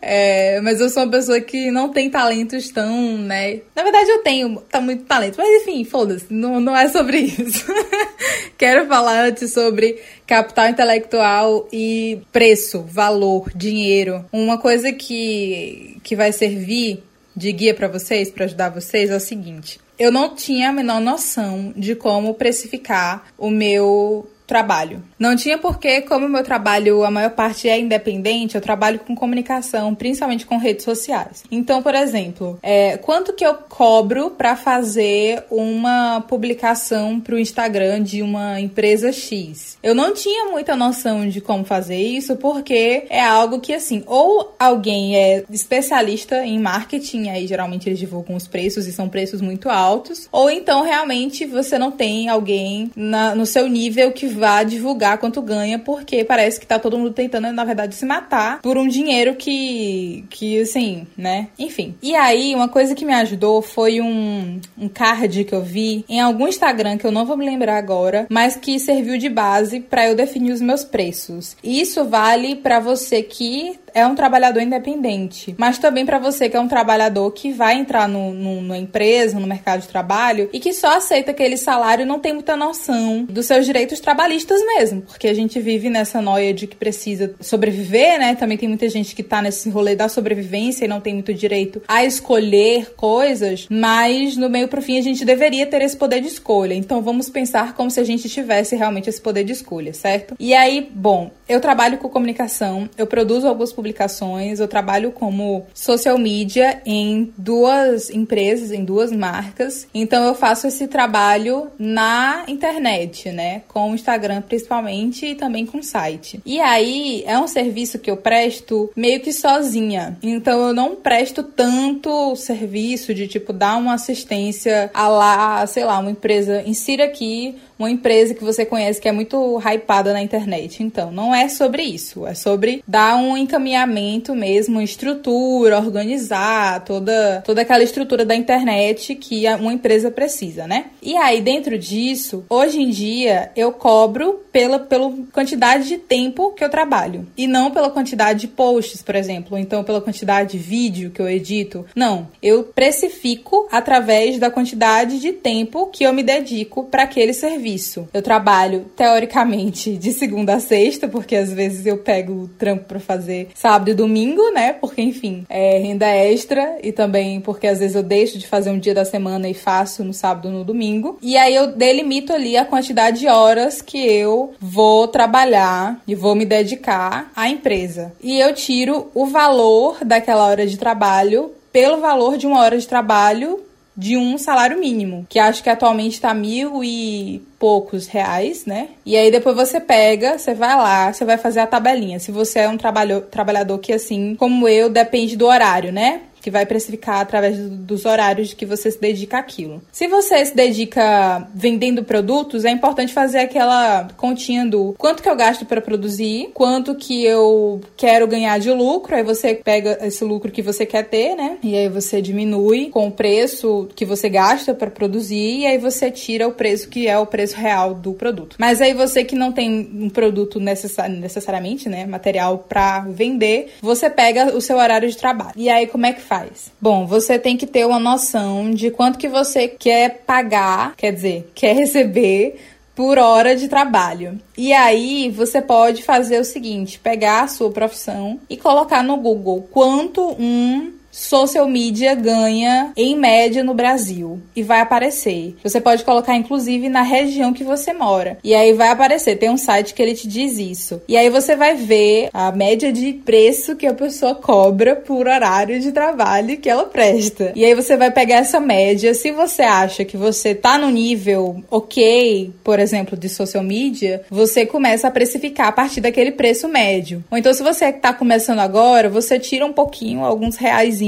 É, mas eu sou uma pessoa que não tem talentos tão, né? Na verdade, eu tenho tá muito talento, mas enfim, foda-se, não, não é sobre isso. Quero falar antes sobre capital intelectual e preço, valor, dinheiro. Uma coisa que, que vai servir de guia para vocês, para ajudar vocês, é o seguinte eu não tinha a menor noção de como precificar o meu trabalho. Não tinha porque, como meu trabalho, a maior parte é independente, eu trabalho com comunicação, principalmente com redes sociais. Então, por exemplo, é, quanto que eu cobro para fazer uma publicação para o Instagram de uma empresa X? Eu não tinha muita noção de como fazer isso, porque é algo que, assim, ou alguém é especialista em marketing, aí geralmente eles divulgam os preços e são preços muito altos, ou então realmente você não tem alguém na, no seu nível que vá divulgar quanto ganha, porque parece que tá todo mundo tentando, na verdade, se matar por um dinheiro que, que assim, né? Enfim. E aí, uma coisa que me ajudou foi um, um card que eu vi em algum Instagram, que eu não vou me lembrar agora, mas que serviu de base para eu definir os meus preços. Isso vale para você que é um trabalhador independente, mas também para você que é um trabalhador que vai entrar no, no, numa empresa, no mercado de trabalho e que só aceita aquele salário e não tem muita noção dos seus direitos trabalhistas mesmo, porque a gente vive nessa noia de que precisa sobreviver, né? Também tem muita gente que tá nesse rolê da sobrevivência e não tem muito direito a escolher coisas, mas no meio pro fim a gente deveria ter esse poder de escolha. Então vamos pensar como se a gente tivesse realmente esse poder de escolha, certo? E aí, bom, eu trabalho com comunicação, eu produzo algumas publicações, eu trabalho como social media em duas empresas, em duas marcas. Então eu faço esse trabalho na internet, né? Com o Instagram principalmente e também com o site. E aí é um serviço que eu presto meio que sozinha. Então eu não presto tanto serviço de tipo dar uma assistência a lá, sei lá, uma empresa insira aqui uma empresa que você conhece que é muito hypada na internet. Então, não é sobre isso. É sobre dar um encaminhamento mesmo, estrutura, organizar toda, toda aquela estrutura da internet que uma empresa precisa, né? E aí, dentro disso, hoje em dia, eu cobro pela, pela quantidade de tempo que eu trabalho. E não pela quantidade de posts, por exemplo. Ou então pela quantidade de vídeo que eu edito. Não. Eu precifico através da quantidade de tempo que eu me dedico para aquele serviço serviço. Eu trabalho, teoricamente, de segunda a sexta, porque às vezes eu pego o trampo para fazer sábado e domingo, né? Porque, enfim, é renda extra e também porque às vezes eu deixo de fazer um dia da semana e faço no sábado ou no domingo. E aí eu delimito ali a quantidade de horas que eu vou trabalhar e vou me dedicar à empresa. E eu tiro o valor daquela hora de trabalho pelo valor de uma hora de trabalho de um salário mínimo, que acho que atualmente está mil e poucos reais, né? E aí depois você pega, você vai lá, você vai fazer a tabelinha. Se você é um trabalho, trabalhador que, assim, como eu, depende do horário, né? Que vai precificar através dos horários que você se dedica àquilo. Se você se dedica vendendo produtos, é importante fazer aquela continha do quanto que eu gasto para produzir, quanto que eu quero ganhar de lucro, aí você pega esse lucro que você quer ter, né? E aí você diminui com o preço que você gasta para produzir e aí você tira o preço que é o preço real do produto. Mas aí você que não tem um produto necessariamente, né, material para vender, você pega o seu horário de trabalho. E aí como é que faz? Bom, você tem que ter uma noção de quanto que você quer pagar, quer dizer, quer receber por hora de trabalho. E aí você pode fazer o seguinte: pegar a sua profissão e colocar no Google quanto um social media ganha em média no Brasil e vai aparecer. Você pode colocar inclusive na região que você mora. E aí vai aparecer, tem um site que ele te diz isso. E aí você vai ver a média de preço que a pessoa cobra por horário de trabalho que ela presta. E aí você vai pegar essa média, se você acha que você tá no nível OK, por exemplo, de social media, você começa a precificar a partir daquele preço médio. Ou então se você tá começando agora, você tira um pouquinho, alguns reais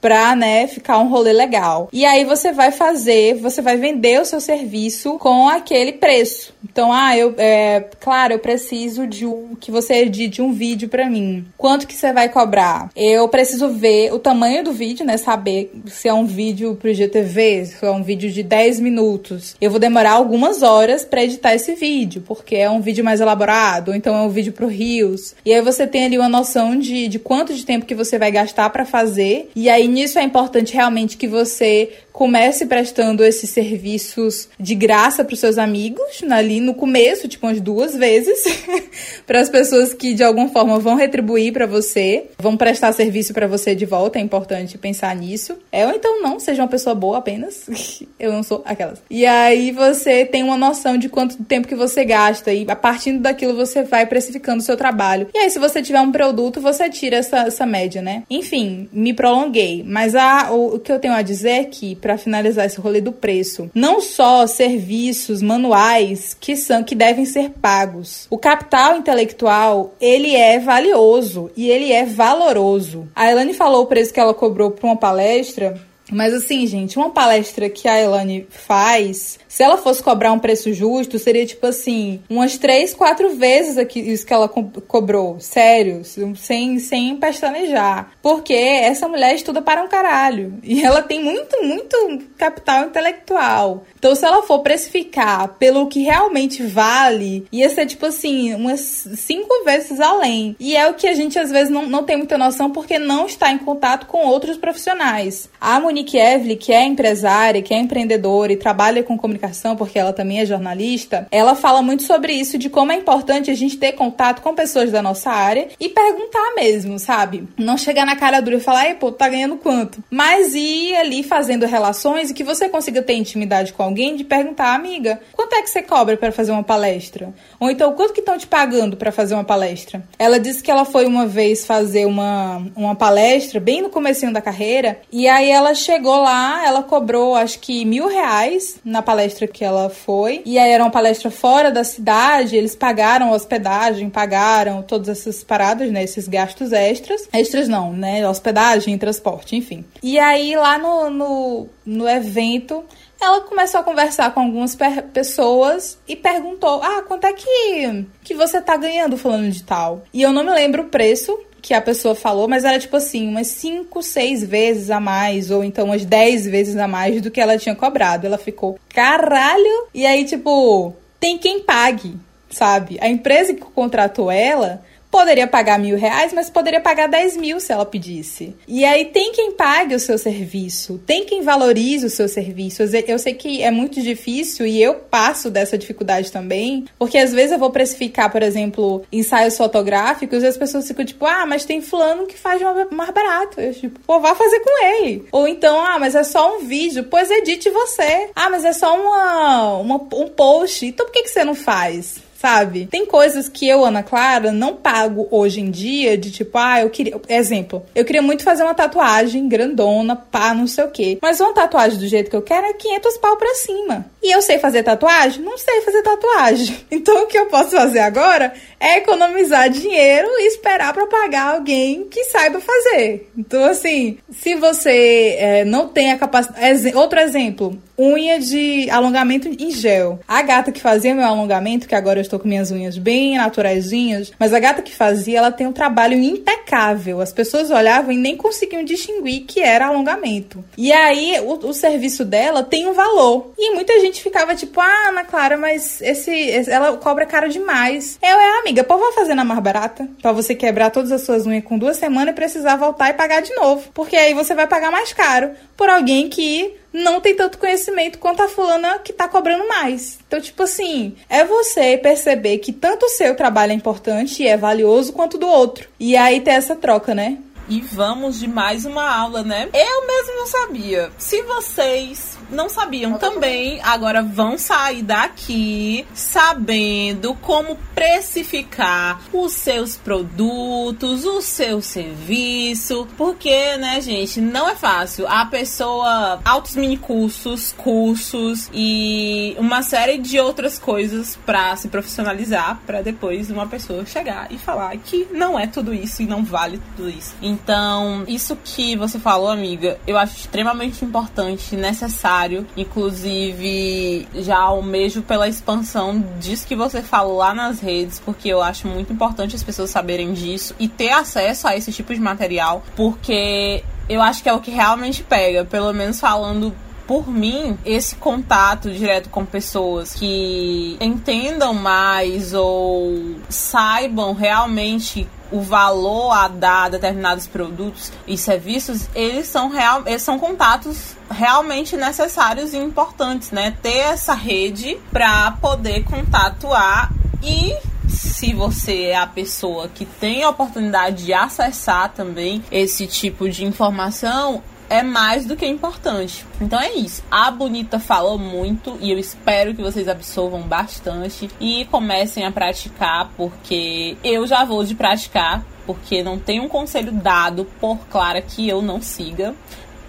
pra, né, ficar um rolê legal. E aí você vai fazer, você vai vender o seu serviço com aquele preço. Então, ah, eu, é, claro, eu preciso de um, que você edite um vídeo para mim. Quanto que você vai cobrar? Eu preciso ver o tamanho do vídeo, né, saber se é um vídeo pro GTV, se é um vídeo de 10 minutos. Eu vou demorar algumas horas para editar esse vídeo, porque é um vídeo mais elaborado, ou então é um vídeo pro Rios. E aí você tem ali uma noção de, de quanto de tempo que você vai gastar para fazer e aí nisso é importante realmente que você comece prestando esses serviços de graça para os seus amigos, ali no começo, tipo umas duas vezes, para as pessoas que de alguma forma vão retribuir para você, vão prestar serviço para você de volta, é importante pensar nisso. É, ou então não, seja uma pessoa boa apenas. Eu não sou aquelas. E aí você tem uma noção de quanto tempo que você gasta e a partir daquilo você vai precificando o seu trabalho. E aí se você tiver um produto, você tira essa, essa média, né? Enfim, me prolonguei, mas a, o, o que eu tenho a dizer é que para finalizar esse rolê do preço. Não só serviços manuais que são que devem ser pagos. O capital intelectual, ele é valioso e ele é valoroso. A Elane falou o preço que ela cobrou para uma palestra Mas assim, gente, uma palestra que a Elane faz, se ela fosse cobrar um preço justo, seria tipo assim, umas três, quatro vezes aqui, isso que ela co cobrou. Sério, sem, sem pestanejar. Porque essa mulher estuda para um caralho. E ela tem muito, muito capital intelectual. Então, se ela for precificar pelo que realmente vale, ia ser tipo assim, umas cinco vezes além. E é o que a gente às vezes não, não tem muita noção porque não está em contato com outros profissionais. A Monique Evely, que é empresária, que é empreendedora e trabalha com comunicação porque ela também é jornalista, ela fala muito sobre isso, de como é importante a gente ter contato com pessoas da nossa área e perguntar mesmo, sabe? Não chegar na cara dura e falar, ei, pô, tá ganhando quanto? Mas ir ali fazendo relações e que você consiga ter intimidade com alguém de perguntar, amiga, quanto é que você cobra para fazer uma palestra? Ou então, quanto que estão te pagando para fazer uma palestra? Ela disse que ela foi uma vez fazer uma, uma palestra bem no comecinho da carreira e aí ela chegou lá, ela cobrou acho que mil reais na palestra que ela foi e aí era uma palestra fora da cidade, eles pagaram hospedagem, pagaram todas essas paradas, né, esses gastos extras, extras não, né, hospedagem, transporte, enfim. E aí lá no, no, no evento ela começou a conversar com algumas pessoas e perguntou: Ah, quanto é que, que você tá ganhando falando de tal? E eu não me lembro o preço que a pessoa falou, mas era tipo assim, umas 5, 6 vezes a mais, ou então umas 10 vezes a mais do que ela tinha cobrado. Ela ficou, caralho! E aí, tipo, tem quem pague, sabe? A empresa que contratou ela poderia pagar mil reais, mas poderia pagar dez mil se ela pedisse. E aí tem quem pague o seu serviço, tem quem valorize o seu serviço. Eu sei que é muito difícil e eu passo dessa dificuldade também, porque às vezes eu vou precificar, por exemplo, ensaios fotográficos e as pessoas ficam tipo, ah, mas tem fulano que faz mais barato. Eu tipo, pô, vá fazer com ele. Ou então, ah, mas é só um vídeo, pois edite você. Ah, mas é só uma, uma um post, então por que, que você não faz? Sabe? Tem coisas que eu, Ana Clara, não pago hoje em dia de tipo, ah, eu queria. Exemplo, eu queria muito fazer uma tatuagem grandona, pá, não sei o quê. Mas uma tatuagem do jeito que eu quero é 500 pau pra cima. E eu sei fazer tatuagem? Não sei fazer tatuagem. Então o que eu posso fazer agora é economizar dinheiro e esperar para pagar alguém que saiba fazer. Então, assim, se você é, não tem a capacidade. Outro exemplo, unha de alongamento em gel. A gata que fazia meu alongamento, que agora eu estou com minhas unhas bem naturaisinhas, mas a gata que fazia, ela tem um trabalho impecável. As pessoas olhavam e nem conseguiam distinguir que era alongamento. E aí, o, o serviço dela tem um valor. E muita gente ficava tipo, ah, Ana Clara, mas esse, esse ela cobra caro demais. Eu é, amiga, pô, vou fazer na mais barata, pra você quebrar todas as suas unhas com duas semanas e precisar voltar e pagar de novo. Porque aí você vai pagar mais caro por alguém que não tem tanto conhecimento quanto a fulana que tá cobrando mais. Então, tipo assim, é você perceber que tanto o seu trabalho é importante e é valioso quanto do outro. E aí ter essa troca, né? E vamos de mais uma aula, né? Eu mesmo não sabia. Se vocês não sabiam também, agora vão sair daqui sabendo como precificar os seus produtos, o seu serviço, porque, né, gente, não é fácil. A pessoa, altos mini cursos, cursos e uma série de outras coisas para se profissionalizar, para depois uma pessoa chegar e falar que não é tudo isso e não vale tudo isso. Então, isso que você falou, amiga, eu acho extremamente importante, necessário Inclusive, já almejo pela expansão disso que você falou lá nas redes, porque eu acho muito importante as pessoas saberem disso e ter acesso a esse tipo de material, porque eu acho que é o que realmente pega, pelo menos falando por mim, esse contato direto com pessoas que entendam mais ou saibam realmente o valor a dar a determinados produtos e serviços, eles são real, eles são contatos realmente necessários e importantes, né? Ter essa rede para poder contatuar e se você é a pessoa que tem a oportunidade de acessar também esse tipo de informação, é mais do que importante. Então é isso. A Bonita falou muito e eu espero que vocês absorvam bastante e comecem a praticar, porque eu já vou de praticar, porque não tem um conselho dado por Clara que eu não siga.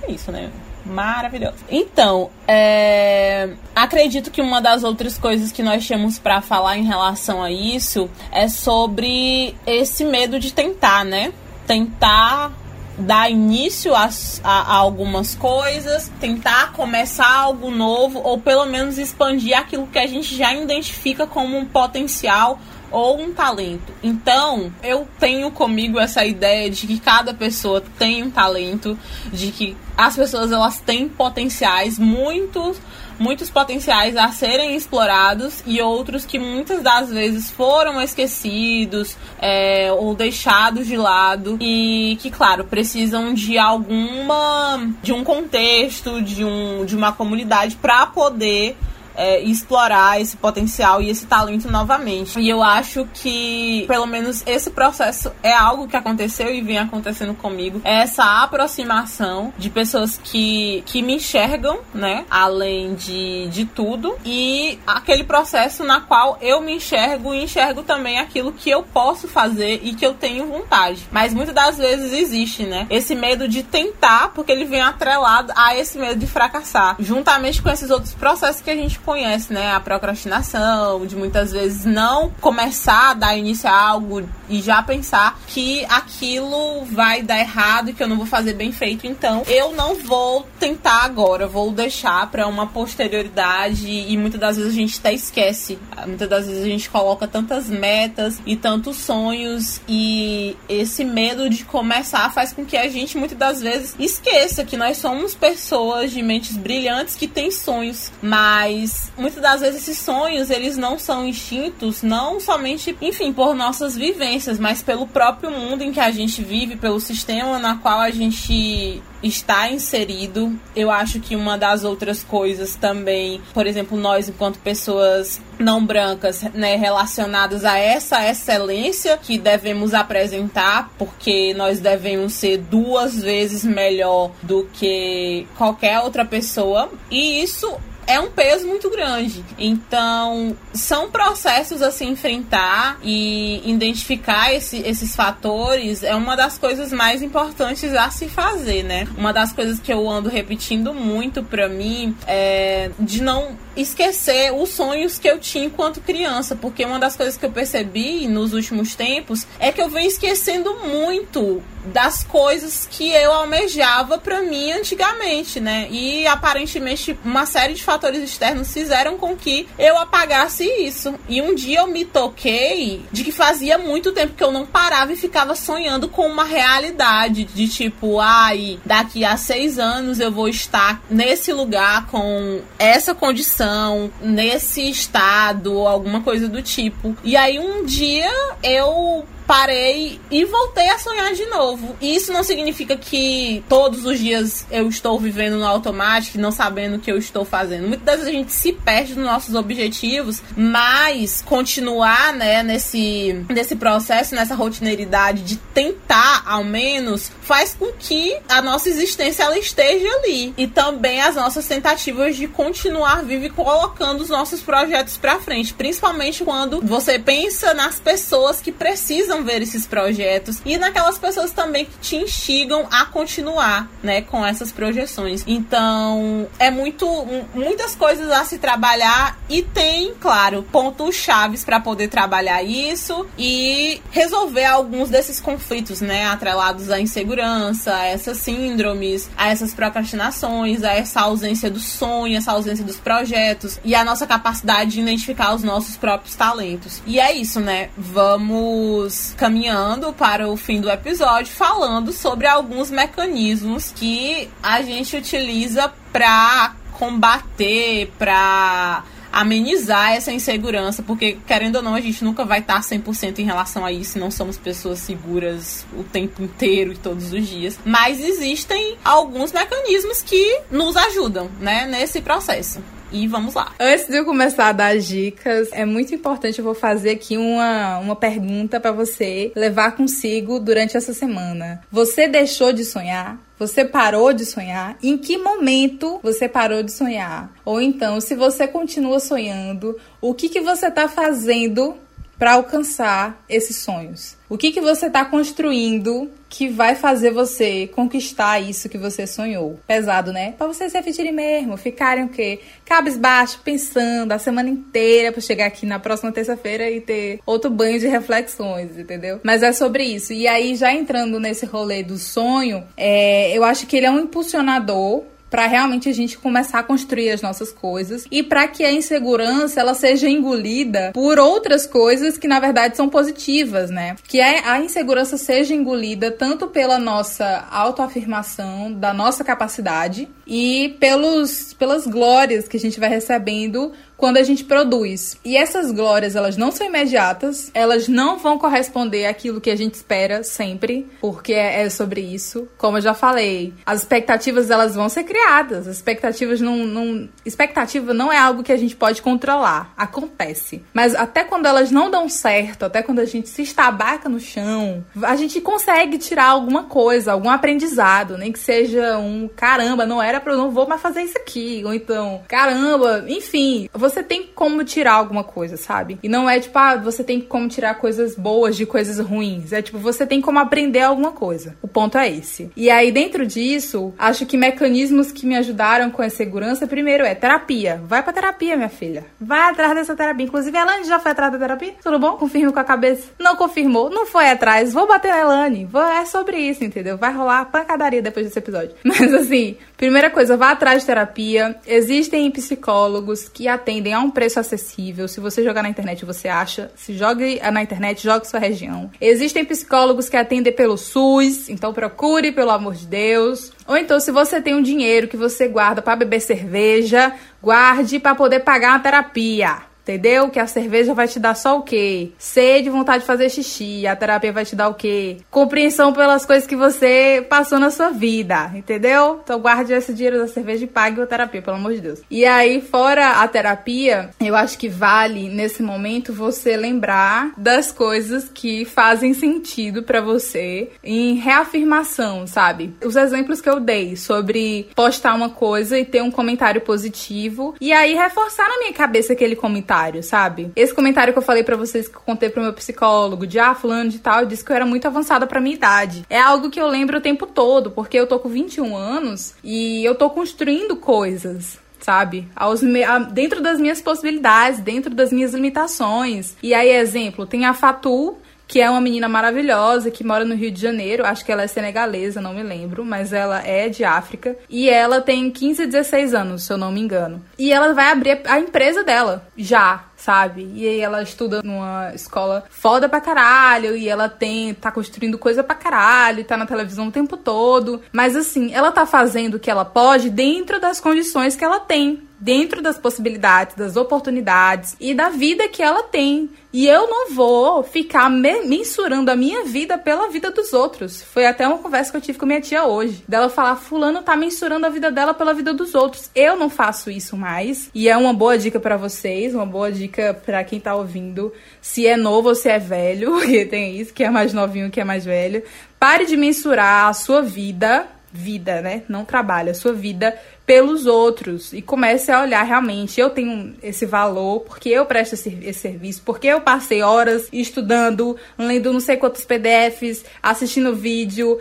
É isso, né? maravilhoso. Então, é... acredito que uma das outras coisas que nós tínhamos para falar em relação a isso é sobre esse medo de tentar, né? Tentar dar início a, a, a, algumas coisas, tentar começar algo novo ou pelo menos expandir aquilo que a gente já identifica como um potencial ou um talento. Então, eu tenho comigo essa ideia de que cada pessoa tem um talento, de que as pessoas elas têm potenciais muito muitos potenciais a serem explorados e outros que muitas das vezes foram esquecidos é, ou deixados de lado e que, claro, precisam de alguma de um contexto, de, um, de uma comunidade para poder é, explorar esse potencial e esse talento novamente. E eu acho que, pelo menos, esse processo é algo que aconteceu e vem acontecendo comigo. É essa aproximação de pessoas que, que me enxergam, né? Além de, de tudo. E aquele processo na qual eu me enxergo e enxergo também aquilo que eu posso fazer e que eu tenho vontade. Mas muitas das vezes existe, né? Esse medo de tentar, porque ele vem atrelado a esse medo de fracassar. Juntamente com esses outros processos que a gente conhece, né? A procrastinação, de muitas vezes não começar a dar início a algo e já pensar que aquilo vai dar errado e que eu não vou fazer bem feito. Então, eu não vou tentar agora, vou deixar para uma posterioridade e muitas das vezes a gente até esquece. Muitas das vezes a gente coloca tantas metas e tantos sonhos e esse medo de começar faz com que a gente muitas das vezes esqueça que nós somos pessoas de mentes brilhantes que têm sonhos, mas muitas das vezes esses sonhos, eles não são instintos, não somente, enfim, por nossas vivências, mas pelo próprio mundo em que a gente vive, pelo sistema na qual a gente está inserido. Eu acho que uma das outras coisas também, por exemplo, nós enquanto pessoas não brancas, né, relacionadas a essa excelência que devemos apresentar, porque nós devemos ser duas vezes melhor do que qualquer outra pessoa. E isso é um peso muito grande. Então, são processos a se enfrentar e identificar esse, esses fatores é uma das coisas mais importantes a se fazer, né? Uma das coisas que eu ando repetindo muito pra mim é de não esquecer os sonhos que eu tinha enquanto criança, porque uma das coisas que eu percebi nos últimos tempos é que eu venho esquecendo muito das coisas que eu almejava para mim antigamente, né? E aparentemente uma série de fatores externos fizeram com que eu apagasse isso. E um dia eu me toquei de que fazia muito tempo que eu não parava e ficava sonhando com uma realidade de tipo, ai, daqui a seis anos eu vou estar nesse lugar com essa condição, nesse estado, alguma coisa do tipo. E aí um dia eu parei e voltei a sonhar de novo. E isso não significa que todos os dias eu estou vivendo no automático, não sabendo o que eu estou fazendo. Muitas vezes a gente se perde nos nossos objetivos, mas continuar, né, nesse, nesse processo, nessa rotineiridade de tentar, ao menos, faz com que a nossa existência ela esteja ali. E também as nossas tentativas de continuar vivo e colocando os nossos projetos para frente, principalmente quando você pensa nas pessoas que precisam ver esses projetos e naquelas pessoas também que te instigam a continuar, né, com essas projeções. Então, é muito muitas coisas a se trabalhar e tem, claro, pontos chaves para poder trabalhar isso e resolver alguns desses conflitos, né, atrelados à insegurança, a essas síndromes, a essas procrastinações, a essa ausência do sonho, essa ausência dos projetos e a nossa capacidade de identificar os nossos próprios talentos. E é isso, né? Vamos caminhando para o fim do episódio falando sobre alguns mecanismos que a gente utiliza para combater, para amenizar essa insegurança, porque querendo ou não, a gente nunca vai estar 100% em relação a isso, não somos pessoas seguras o tempo inteiro e todos os dias, mas existem alguns mecanismos que nos ajudam, né, nesse processo. E vamos lá. Antes de eu começar a dar dicas, é muito importante, eu vou fazer aqui uma, uma pergunta para você levar consigo durante essa semana. Você deixou de sonhar? Você parou de sonhar? Em que momento você parou de sonhar? Ou então, se você continua sonhando, o que, que você está fazendo para alcançar esses sonhos? O que, que você está construindo que vai fazer você conquistar isso que você sonhou? Pesado, né? Para vocês refletirem mesmo, ficarem o quê? Cabisbaixo, pensando a semana inteira para chegar aqui na próxima terça-feira e ter outro banho de reflexões, entendeu? Mas é sobre isso. E aí, já entrando nesse rolê do sonho, é, eu acho que ele é um impulsionador para realmente a gente começar a construir as nossas coisas e para que a insegurança ela seja engolida por outras coisas que na verdade são positivas, né? Que a insegurança seja engolida tanto pela nossa autoafirmação, da nossa capacidade e pelos pelas glórias que a gente vai recebendo quando a gente produz. E essas glórias, elas não são imediatas, elas não vão corresponder àquilo que a gente espera sempre, porque é, é sobre isso. Como eu já falei, as expectativas elas vão ser criadas. As expectativas não, não expectativa não é algo que a gente pode controlar, acontece. Mas até quando elas não dão certo, até quando a gente se estabaca no chão, a gente consegue tirar alguma coisa, algum aprendizado, nem que seja um caramba, não era para eu não vou mais fazer isso aqui, ou então, caramba, enfim, você você tem como tirar alguma coisa, sabe? E não é tipo, ah, você tem como tirar coisas boas de coisas ruins. É tipo, você tem como aprender alguma coisa. O ponto é esse. E aí, dentro disso, acho que mecanismos que me ajudaram com a segurança, primeiro é terapia. Vai pra terapia, minha filha. Vai atrás dessa terapia. Inclusive, a Elane já foi atrás da terapia? Tudo bom? Confirme com a cabeça. Não confirmou, não foi atrás. Vou bater na Elane. É sobre isso, entendeu? Vai rolar pancadaria depois desse episódio. Mas assim, primeira coisa, vá atrás de terapia. Existem psicólogos que atendem a um preço acessível. Se você jogar na internet, você acha. Se jogue na internet, jogue sua região. Existem psicólogos que atendem pelo SUS, então procure, pelo amor de Deus. Ou então, se você tem um dinheiro que você guarda para beber cerveja, guarde para poder pagar uma terapia. Entendeu? Que a cerveja vai te dar só o quê? Sede, vontade de fazer xixi. A terapia vai te dar o quê? Compreensão pelas coisas que você passou na sua vida. Entendeu? Então guarde esse dinheiro da cerveja e pague a terapia, pelo amor de Deus. E aí, fora a terapia, eu acho que vale, nesse momento, você lembrar das coisas que fazem sentido para você em reafirmação, sabe? Os exemplos que eu dei sobre postar uma coisa e ter um comentário positivo. E aí, reforçar na minha cabeça aquele comentário comentário, sabe? Esse comentário que eu falei para vocês que eu contei pro meu psicólogo, de ah, fulano de tal, disse que eu era muito avançada pra minha idade. É algo que eu lembro o tempo todo, porque eu tô com 21 anos e eu tô construindo coisas, sabe? Me... dentro das minhas possibilidades, dentro das minhas limitações. E aí, exemplo, tem a Fatu, que é uma menina maravilhosa que mora no Rio de Janeiro. Acho que ela é senegalesa, não me lembro, mas ela é de África. E ela tem 15, 16 anos, se eu não me engano. E ela vai abrir a empresa dela já, sabe? E aí ela estuda numa escola foda pra caralho, e ela tem, tá construindo coisa pra caralho, tá na televisão o tempo todo. Mas assim, ela tá fazendo o que ela pode dentro das condições que ela tem dentro das possibilidades, das oportunidades e da vida que ela tem. E eu não vou ficar me mensurando a minha vida pela vida dos outros. Foi até uma conversa que eu tive com minha tia hoje. Dela falar: Fulano tá mensurando a vida dela pela vida dos outros. Eu não faço isso mais. E é uma boa dica para vocês, uma boa dica para quem tá ouvindo. Se é novo ou se é velho, porque tem isso, que é mais novinho, que é mais velho. Pare de mensurar a sua vida vida, né? Não trabalho, a sua vida pelos outros e comece a olhar realmente, eu tenho esse valor, porque eu presto esse, esse, serviço, porque eu passei horas estudando, lendo não sei quantos PDFs, assistindo vídeo,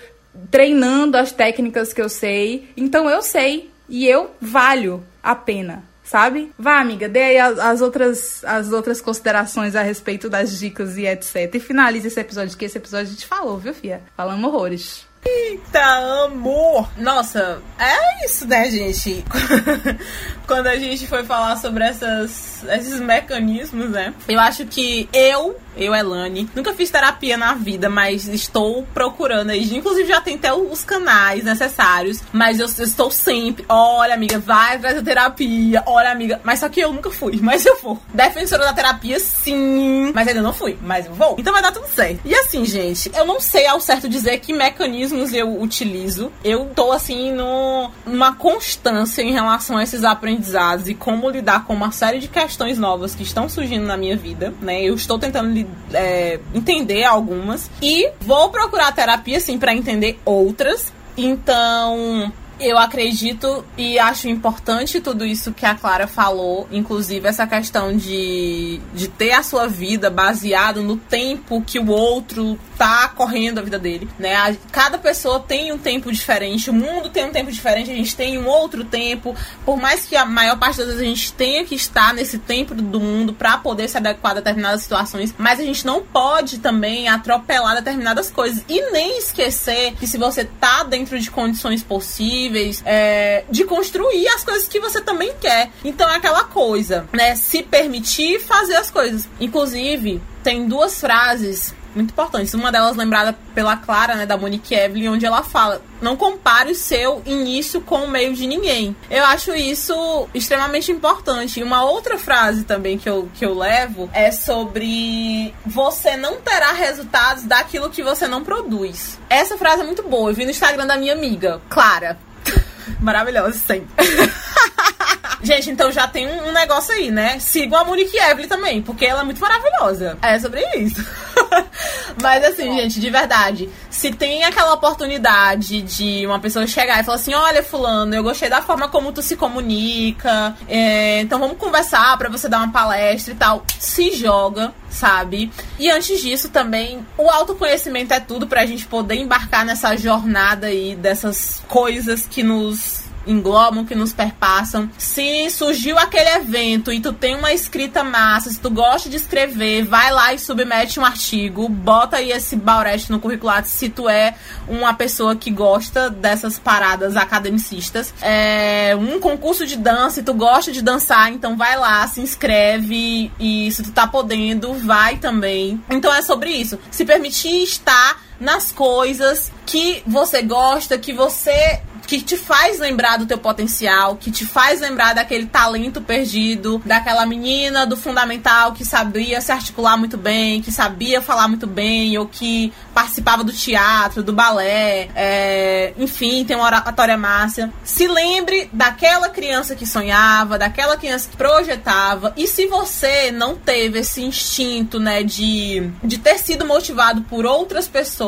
treinando as técnicas que eu sei. Então eu sei e eu valho a pena. Sabe? Vá, amiga, dê aí as, as, outras, as outras considerações a respeito das dicas e etc. E finalize esse episódio, que esse episódio a gente falou, viu, Fia? Falando horrores. Eita, amor! Nossa, é isso, né, gente? Quando a gente foi falar sobre essas, esses mecanismos, né? Eu acho que eu eu, Elane, nunca fiz terapia na vida, mas estou procurando aí. Inclusive, já tem até os canais necessários. Mas eu, eu estou sempre. Olha, amiga, vai atrás da terapia. Olha, amiga. Mas só que eu nunca fui, mas eu vou. Defensora da terapia, sim. Mas ainda não fui, mas eu vou. Então vai dar tudo certo. E assim, gente, eu não sei ao certo dizer que mecanismos eu utilizo. Eu tô assim no, numa constância em relação a esses aprendizados e como lidar com uma série de questões novas que estão surgindo na minha vida, né? Eu estou tentando é, entender algumas. E vou procurar terapia, sim, para entender outras. Então, Eu acredito e acho importante tudo isso que a Clara falou, inclusive essa questão de, de ter a sua vida baseado no tempo que o outro tá correndo a vida dele, né? Cada pessoa tem um tempo diferente, o mundo tem um tempo diferente, a gente tem um outro tempo. Por mais que a maior parte das vezes a gente tenha que estar nesse tempo do mundo para poder se adequar a determinadas situações, mas a gente não pode também atropelar determinadas coisas e nem esquecer que se você tá dentro de condições possíveis, é, de construir as coisas que você também quer. Então é aquela coisa, né? Se permitir fazer as coisas. Inclusive, tem duas frases muito importantes. Uma delas lembrada pela Clara, né, da Monique Evelyn, onde ela fala: não compare o seu início com o meio de ninguém. Eu acho isso extremamente importante. E uma outra frase também que eu, que eu levo é sobre você não terá resultados daquilo que você não produz. Essa frase é muito boa. Eu vi no Instagram da minha amiga, Clara. Maravilhosa sempre. Gente, então já tem um, um, negócio aí, né? Sigam a Monique Evelyn também, porque ela é muito maravilhosa. É sobre isso. Mas assim, gente, de verdade, se tem aquela oportunidade de uma pessoa chegar e falar assim: olha, Fulano, eu gostei da forma como tu se comunica, é, então vamos conversar para você dar uma palestra e tal. Se joga, sabe? E antes disso também, o autoconhecimento é tudo pra gente poder embarcar nessa jornada aí dessas coisas que nos englobam, que nos perpassam. Se surgiu aquele evento e tu tem uma escrita massa, se tu gosta de escrever, vai lá e submete um artigo, bota aí esse baurete no curricular se tu é uma pessoa que gosta dessas paradas academicistas. É um concurso de dança, se tu gosta de dançar, então vai lá, se inscreve e se tu tá podendo, vai também. Então é sobre isso. Se permitir estar nas coisas que você gosta, que você que te faz lembrar do teu potencial, que te faz lembrar daquele talento perdido, daquela menina do fundamental que sabia se articular muito bem, que sabia falar muito bem, ou que participava do teatro, do balé, é, enfim, tem uma oratória massa. Se lembre daquela criança que sonhava, daquela criança que projetava, e se você não teve esse instinto, né, de, de ter sido motivado por outras pessoas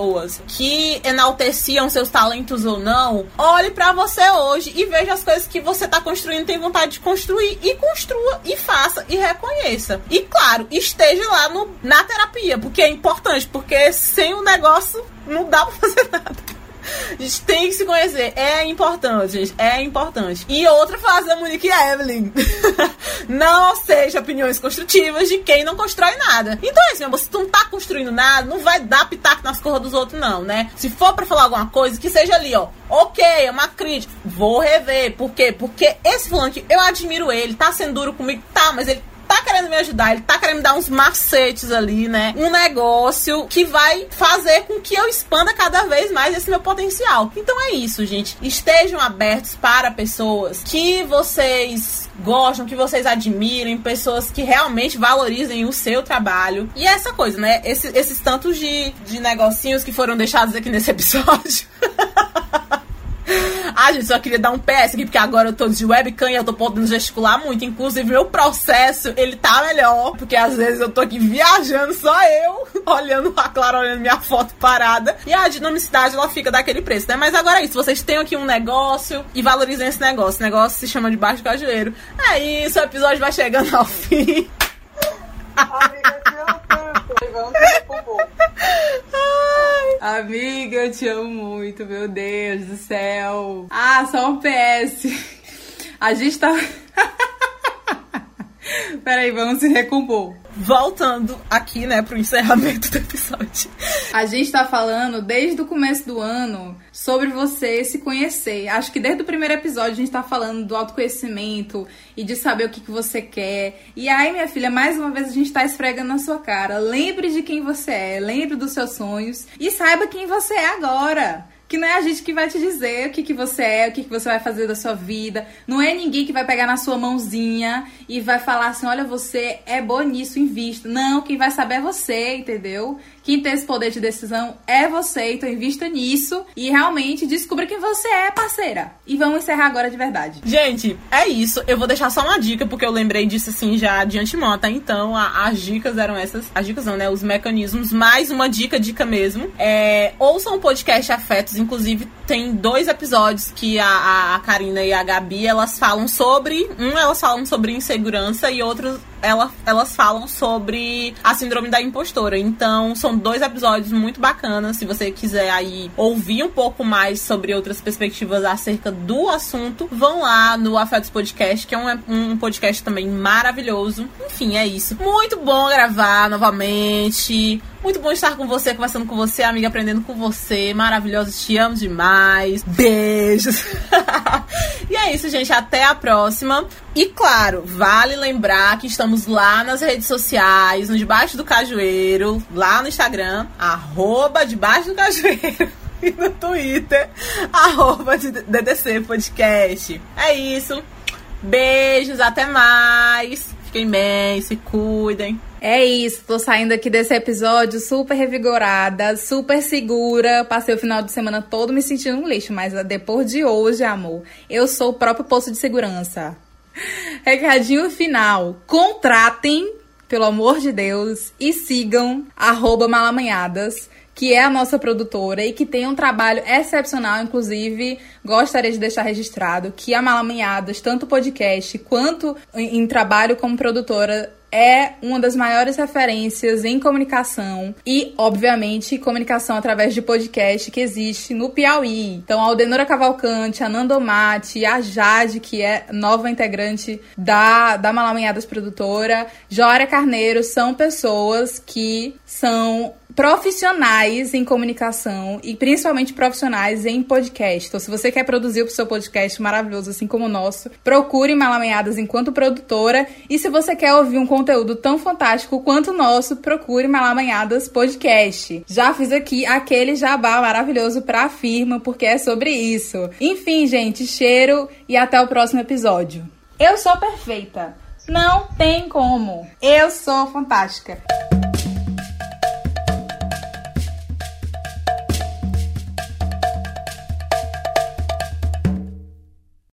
que enalteciam seus talentos ou não, olhe para você hoje e veja as coisas que você tá construindo, tem vontade de construir e construa e faça e reconheça. E claro, esteja lá no, na terapia, porque é importante, porque sem o negócio não dá pra fazer nada. A gente tem que se conhecer. É importante, gente. É importante. E outra frase da Monique Evelyn. não aceite opiniões construtivas de quem não constrói nada. Então é assim, se tu não tá construindo nada, não vai dar pitaco nas cores dos outros, não, né? Se for para falar alguma coisa, que seja ali, ó. Ok, é uma crítica. Vou rever. Por quê? Porque esse fulano que eu admiro ele, tá sendo duro comigo, tá, mas ele tá querendo me ajudar, ele tá querendo me dar uns macetes ali, né? Um negócio que vai fazer com que eu expanda cada vez mais esse meu potencial. Então é isso, gente. Estejam abertos para pessoas que vocês gostam, que vocês admirem, pessoas que realmente valorizem o seu trabalho. E é essa coisa, né? Esse, esses tantos de, de negocinhos que foram deixados aqui nesse episódio. Ah, gente, só queria dar um PS aqui, porque agora eu tô de webcam e eu tô podendo gesticular muito. Inclusive, meu processo, ele tá melhor. Porque às vezes eu tô aqui viajando, só eu, olhando a Clara, olhando minha foto parada. E a dinamicidade, ela fica daquele preço, né? Mas agora é isso. Vocês têm aqui um negócio e valorizem esse negócio. Esse negócio se chama de baixo cajueiro. É isso, o episódio vai chegando ao fim. Amiga, Amiga, eu te amo muito, meu Deus do céu. Ah, só um PS. A gente tá. Peraí, vamos se recompor. Voltando aqui, né, pro encerramento do episódio. A gente tá falando desde o começo do ano sobre você se conhecer. Acho que desde o primeiro episódio a gente tá falando do autoconhecimento e de saber o que, que você quer. E aí, minha filha, mais uma vez a gente tá esfregando na sua cara. Lembre de quem você é, lembre dos seus sonhos e saiba quem você é agora que não é a gente que vai te dizer o que, que você é, o que, que você vai fazer da sua vida. Não é ninguém que vai pegar na sua mãozinha e vai falar assim: olha, você é bom nisso, invista. Não, quem vai saber é você, entendeu? Quem tem esse poder de decisão é você, então invista nisso e realmente descubra quem você é, parceira. E vamos encerrar agora de verdade. Gente, é isso. Eu vou deixar só uma dica, porque eu lembrei disso assim já de antemão. Até então, a, as dicas eram essas. As dicas não, né? Os mecanismos. Mais uma dica, dica mesmo. É, ouçam o podcast Afetos. Inclusive, tem dois episódios que a, a Karina e a Gabi elas falam sobre. Um, elas falam sobre insegurança e outro ela, elas falam sobre a síndrome da impostora. Então, são dois episódios muito bacanas. Se você quiser aí ouvir um pouco mais sobre outras perspectivas acerca do assunto, vão lá no Afetos Podcast, que é um, um podcast também maravilhoso. Enfim, é isso. Muito bom gravar novamente. Muito bom estar com você, conversando com você, amiga, aprendendo com você. Maravilhosa, te amo demais. Beijos. e é isso, gente. Até a próxima. E claro, vale lembrar que estamos lá nas redes sociais, no Debaixo do Cajueiro, lá no Instagram, arroba Debaixo do Cajueiro. E no Twitter, arroba DDC Podcast. É isso. Beijos, até mais. Fiquem bem, se cuidem. É isso, tô saindo aqui desse episódio super revigorada, super segura. Passei o final de semana todo me sentindo um lixo, mas depois de hoje, amor, eu sou o próprio posto de segurança. Recadinho final: contratem, pelo amor de Deus, e sigam malamanhadas que é a nossa produtora e que tem um trabalho excepcional, inclusive gostaria de deixar registrado que a Malamanhadas, tanto podcast quanto em, em trabalho como produtora, é uma das maiores referências em comunicação e, obviamente, comunicação através de podcast que existe no Piauí. Então, a Aldenora Cavalcante, a Nandomate, a Jade, que é nova integrante da, da Malamanhadas Produtora, Jória Carneiro, são pessoas que são profissionais em comunicação e principalmente profissionais em podcast. Então, se você quer produzir o seu podcast maravilhoso, assim como o nosso, procure Malameadas enquanto produtora. E se você quer ouvir um conteúdo tão fantástico quanto o nosso, procure Malamanhadas Podcast. Já fiz aqui aquele jabá maravilhoso pra firma, porque é sobre isso. Enfim, gente, cheiro e até o próximo episódio. Eu sou perfeita. Não tem como. Eu sou fantástica.